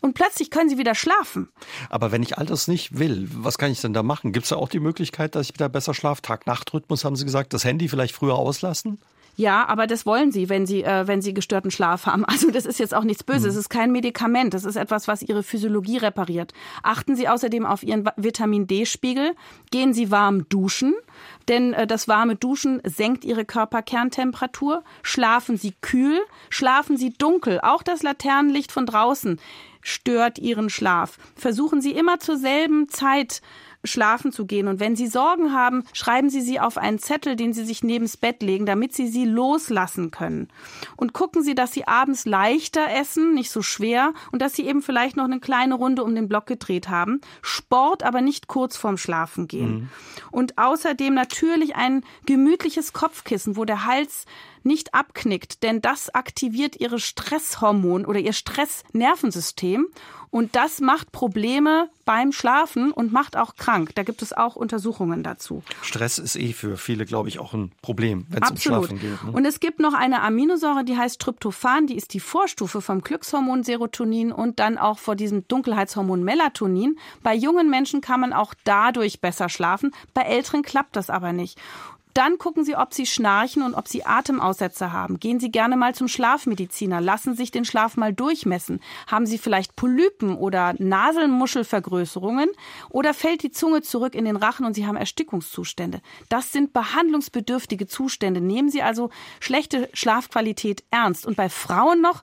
und plötzlich können sie wieder schlafen. Aber wenn ich all das nicht will, was kann ich denn da machen? Gibt es da auch die Möglichkeit, dass ich wieder besser schlafe? Tag-Nacht-Rhythmus haben Sie gesagt, das Handy vielleicht früher auslassen? Ja, aber das wollen sie, wenn sie, äh, wenn sie gestörten Schlaf haben. Also das ist jetzt auch nichts Böses. Mhm. Es ist kein Medikament. Das ist etwas, was ihre Physiologie repariert. Achten Sie außerdem auf Ihren Vitamin D-Spiegel. Gehen Sie warm duschen, denn äh, das warme Duschen senkt Ihre Körperkerntemperatur. Schlafen Sie kühl, schlafen Sie dunkel. Auch das Laternenlicht von draußen stört Ihren Schlaf. Versuchen Sie immer zur selben Zeit schlafen zu gehen. Und wenn Sie Sorgen haben, schreiben Sie sie auf einen Zettel, den Sie sich nebens Bett legen, damit Sie sie loslassen können. Und gucken Sie, dass Sie abends leichter essen, nicht so schwer, und dass Sie eben vielleicht noch eine kleine Runde um den Block gedreht haben. Sport, aber nicht kurz vorm Schlafen gehen. Mhm. Und außerdem natürlich ein gemütliches Kopfkissen, wo der Hals nicht abknickt, denn das aktiviert ihre Stresshormon oder ihr Stressnervensystem und das macht Probleme beim Schlafen und macht auch krank. Da gibt es auch Untersuchungen dazu. Stress ist eh für viele, glaube ich, auch ein Problem, wenn es um Schlafen geht. Ne? Und es gibt noch eine Aminosäure, die heißt Tryptophan, die ist die Vorstufe vom Glückshormon Serotonin und dann auch vor diesem Dunkelheitshormon Melatonin. Bei jungen Menschen kann man auch dadurch besser schlafen, bei älteren klappt das aber nicht. Dann gucken Sie, ob Sie schnarchen und ob Sie Atemaussetzer haben. Gehen Sie gerne mal zum Schlafmediziner. Lassen sich den Schlaf mal durchmessen. Haben Sie vielleicht Polypen oder Naselmuschelvergrößerungen? Oder fällt die Zunge zurück in den Rachen und Sie haben Erstickungszustände? Das sind behandlungsbedürftige Zustände. Nehmen Sie also schlechte Schlafqualität ernst. Und bei Frauen noch,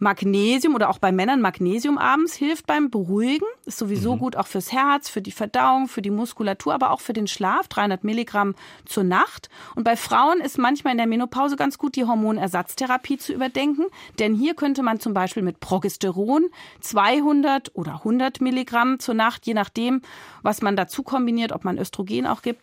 Magnesium oder auch bei Männern Magnesium abends hilft beim Beruhigen. Ist sowieso mhm. gut auch fürs Herz, für die Verdauung, für die Muskulatur, aber auch für den Schlaf. 300 Milligramm zur Nacht. Und bei Frauen ist manchmal in der Menopause ganz gut, die Hormonersatztherapie zu überdenken. Denn hier könnte man zum Beispiel mit Progesteron 200 oder 100 Milligramm zur Nacht, je nachdem, was man dazu kombiniert, ob man Östrogen auch gibt,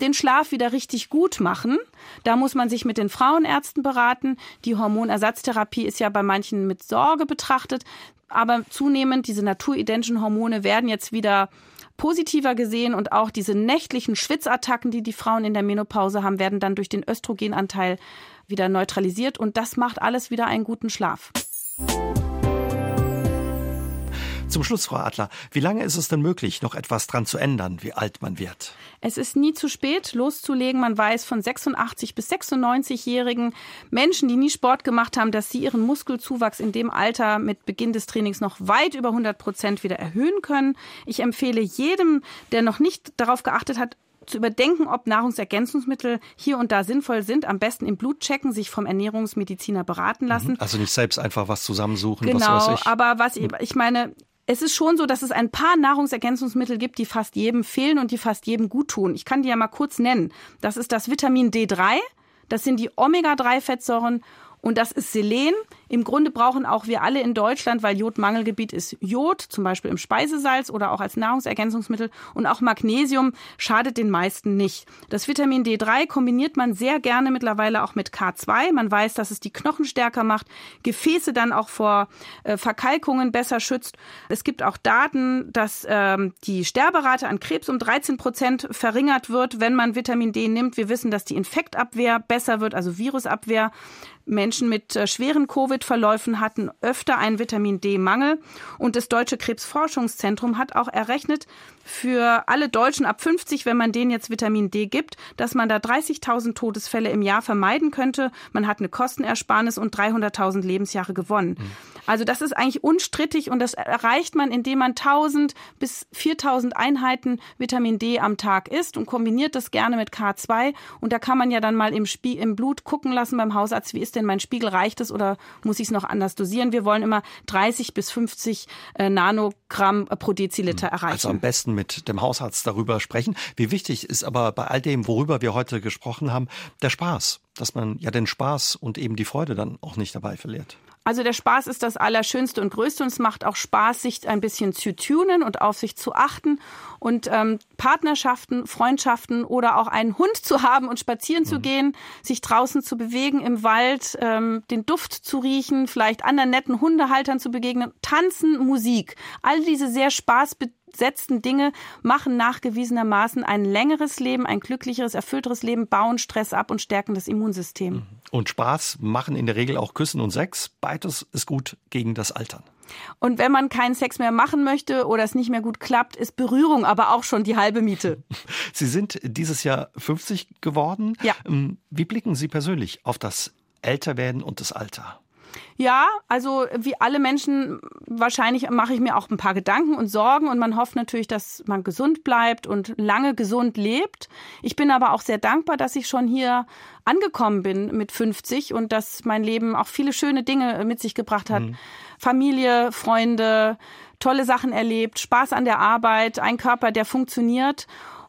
den Schlaf wieder richtig gut machen. Da muss man sich mit den Frauenärzten beraten. Die Hormonersatztherapie ist ja bei manchen mit Sorge betrachtet. Aber zunehmend diese naturidentischen Hormone werden jetzt wieder positiver gesehen und auch diese nächtlichen Schwitzattacken, die die Frauen in der Menopause haben, werden dann durch den Östrogenanteil wieder neutralisiert und das macht alles wieder einen guten Schlaf. Zum Schluss, Frau Adler, wie lange ist es denn möglich, noch etwas dran zu ändern, wie alt man wird? Es ist nie zu spät, loszulegen. Man weiß von 86 bis 96-jährigen Menschen, die nie Sport gemacht haben, dass sie ihren Muskelzuwachs in dem Alter mit Beginn des Trainings noch weit über 100 Prozent wieder erhöhen können. Ich empfehle jedem, der noch nicht darauf geachtet hat, zu überdenken, ob Nahrungsergänzungsmittel hier und da sinnvoll sind. Am besten im Blut checken, sich vom Ernährungsmediziner beraten lassen. Also nicht selbst einfach was zusammensuchen. Genau, was weiß ich. aber was ich, ich meine, es ist schon so, dass es ein paar Nahrungsergänzungsmittel gibt, die fast jedem fehlen und die fast jedem gut tun. Ich kann die ja mal kurz nennen. Das ist das Vitamin D3, das sind die Omega-3-Fettsäuren und das ist Selen. Im Grunde brauchen auch wir alle in Deutschland, weil Jodmangelgebiet ist Jod, zum Beispiel im Speisesalz oder auch als Nahrungsergänzungsmittel. Und auch Magnesium schadet den meisten nicht. Das Vitamin D3 kombiniert man sehr gerne mittlerweile auch mit K2. Man weiß, dass es die Knochen stärker macht, Gefäße dann auch vor äh, Verkalkungen besser schützt. Es gibt auch Daten, dass ähm, die Sterberate an Krebs um 13 Prozent verringert wird, wenn man Vitamin D nimmt. Wir wissen, dass die Infektabwehr besser wird, also Virusabwehr. Menschen mit äh, schweren Covid-Verläufen hatten öfter einen Vitamin D-Mangel. Und das Deutsche Krebsforschungszentrum hat auch errechnet, für alle Deutschen ab 50, wenn man denen jetzt Vitamin D gibt, dass man da 30.000 Todesfälle im Jahr vermeiden könnte. Man hat eine Kostenersparnis und 300.000 Lebensjahre gewonnen. Mhm. Also das ist eigentlich unstrittig und das erreicht man, indem man 1000 bis 4000 Einheiten Vitamin D am Tag isst und kombiniert das gerne mit K2. Und da kann man ja dann mal im, Spie im Blut gucken lassen beim Hausarzt, wie ist denn mein Spiegel, reicht es oder muss ich es noch anders dosieren? Wir wollen immer 30 bis 50 äh, Nanogramm pro Deziliter mhm. erreichen. Also am besten mit dem Hausarzt darüber sprechen. Wie wichtig ist aber bei all dem, worüber wir heute gesprochen haben, der Spaß, dass man ja den Spaß und eben die Freude dann auch nicht dabei verliert. Also der Spaß ist das Allerschönste und Größte und es macht auch Spaß, sich ein bisschen zu tunen und auf sich zu achten und ähm, Partnerschaften, Freundschaften oder auch einen Hund zu haben und spazieren mhm. zu gehen, sich draußen zu bewegen im Wald, ähm, den Duft zu riechen, vielleicht anderen netten Hundehaltern zu begegnen, tanzen, Musik. All diese sehr spaßbesetzten Dinge machen nachgewiesenermaßen ein längeres Leben, ein glücklicheres, erfüllteres Leben, bauen Stress ab und stärken das Immunsystem. Mhm. Und Spaß machen in der Regel auch Küssen und Sex. Beides ist gut gegen das Altern. Und wenn man keinen Sex mehr machen möchte oder es nicht mehr gut klappt, ist Berührung aber auch schon die halbe Miete. Sie sind dieses Jahr 50 geworden. Ja. Ähm, wie blicken Sie persönlich auf das Älterwerden und das Alter? Ja, also wie alle Menschen wahrscheinlich mache ich mir auch ein paar Gedanken und Sorgen und man hofft natürlich, dass man gesund bleibt und lange gesund lebt. Ich bin aber auch sehr dankbar, dass ich schon hier angekommen bin mit 50 und dass mein Leben auch viele schöne Dinge mit sich gebracht hat. Mhm. Familie, Freunde, tolle Sachen erlebt, Spaß an der Arbeit, ein Körper, der funktioniert.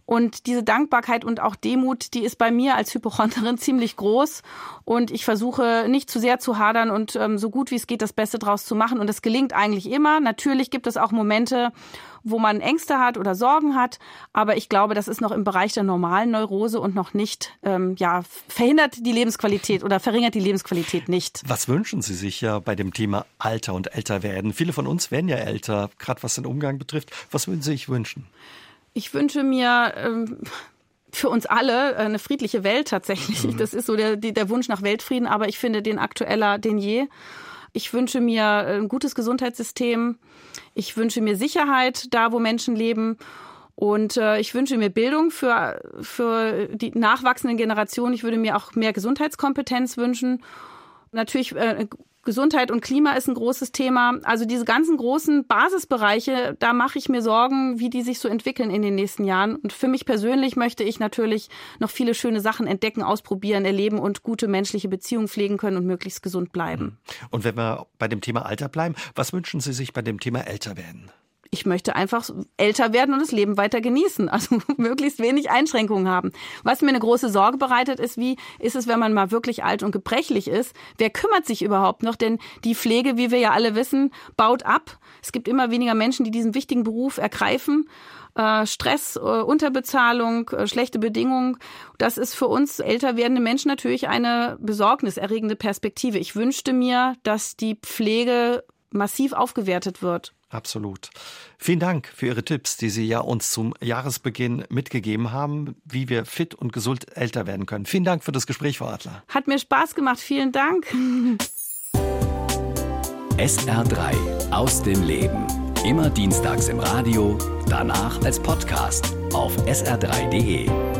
Und diese Dankbarkeit und auch Demut, die ist bei mir als Hypochonderin ziemlich groß. Und ich versuche nicht zu sehr zu hadern und ähm, so gut wie es geht, das Beste draus zu machen. Und es gelingt eigentlich immer. Natürlich gibt es auch Momente, wo man Ängste hat oder Sorgen hat. Aber ich glaube, das ist noch im Bereich der normalen Neurose und noch nicht, ähm, ja, verhindert die Lebensqualität oder verringert die Lebensqualität nicht. Was wünschen Sie sich ja bei dem Thema Alter und Älterwerden? Viele von uns werden ja älter, gerade was den Umgang betrifft. Was würden Sie sich wünschen? Ich wünsche mir ähm, für uns alle eine friedliche Welt tatsächlich. Mhm. Das ist so der, der Wunsch nach Weltfrieden, aber ich finde den aktueller denn je. Ich wünsche mir ein gutes Gesundheitssystem. Ich wünsche mir Sicherheit da, wo Menschen leben. Und äh, ich wünsche mir Bildung für, für die nachwachsenden Generationen. Ich würde mir auch mehr Gesundheitskompetenz wünschen. Natürlich äh, Gesundheit und Klima ist ein großes Thema. Also diese ganzen großen Basisbereiche, da mache ich mir Sorgen, wie die sich so entwickeln in den nächsten Jahren. Und für mich persönlich möchte ich natürlich noch viele schöne Sachen entdecken, ausprobieren, erleben und gute menschliche Beziehungen pflegen können und möglichst gesund bleiben. Mhm. Und wenn wir bei dem Thema Alter bleiben, was wünschen Sie sich bei dem Thema älter werden? Ich möchte einfach älter werden und das Leben weiter genießen, also möglichst wenig Einschränkungen haben. Was mir eine große Sorge bereitet, ist, wie ist es, wenn man mal wirklich alt und gebrechlich ist? Wer kümmert sich überhaupt noch? Denn die Pflege, wie wir ja alle wissen, baut ab. Es gibt immer weniger Menschen, die diesen wichtigen Beruf ergreifen. Äh, Stress, äh, Unterbezahlung, äh, schlechte Bedingungen. Das ist für uns älter werdende Menschen natürlich eine besorgniserregende Perspektive. Ich wünschte mir, dass die Pflege massiv aufgewertet wird. Absolut. Vielen Dank für Ihre Tipps, die Sie ja uns zum Jahresbeginn mitgegeben haben, wie wir fit und gesund älter werden können. Vielen Dank für das Gespräch, Frau Adler. Hat mir Spaß gemacht. Vielen Dank. SR3 aus dem Leben. Immer dienstags im Radio, danach als Podcast auf sr3.de.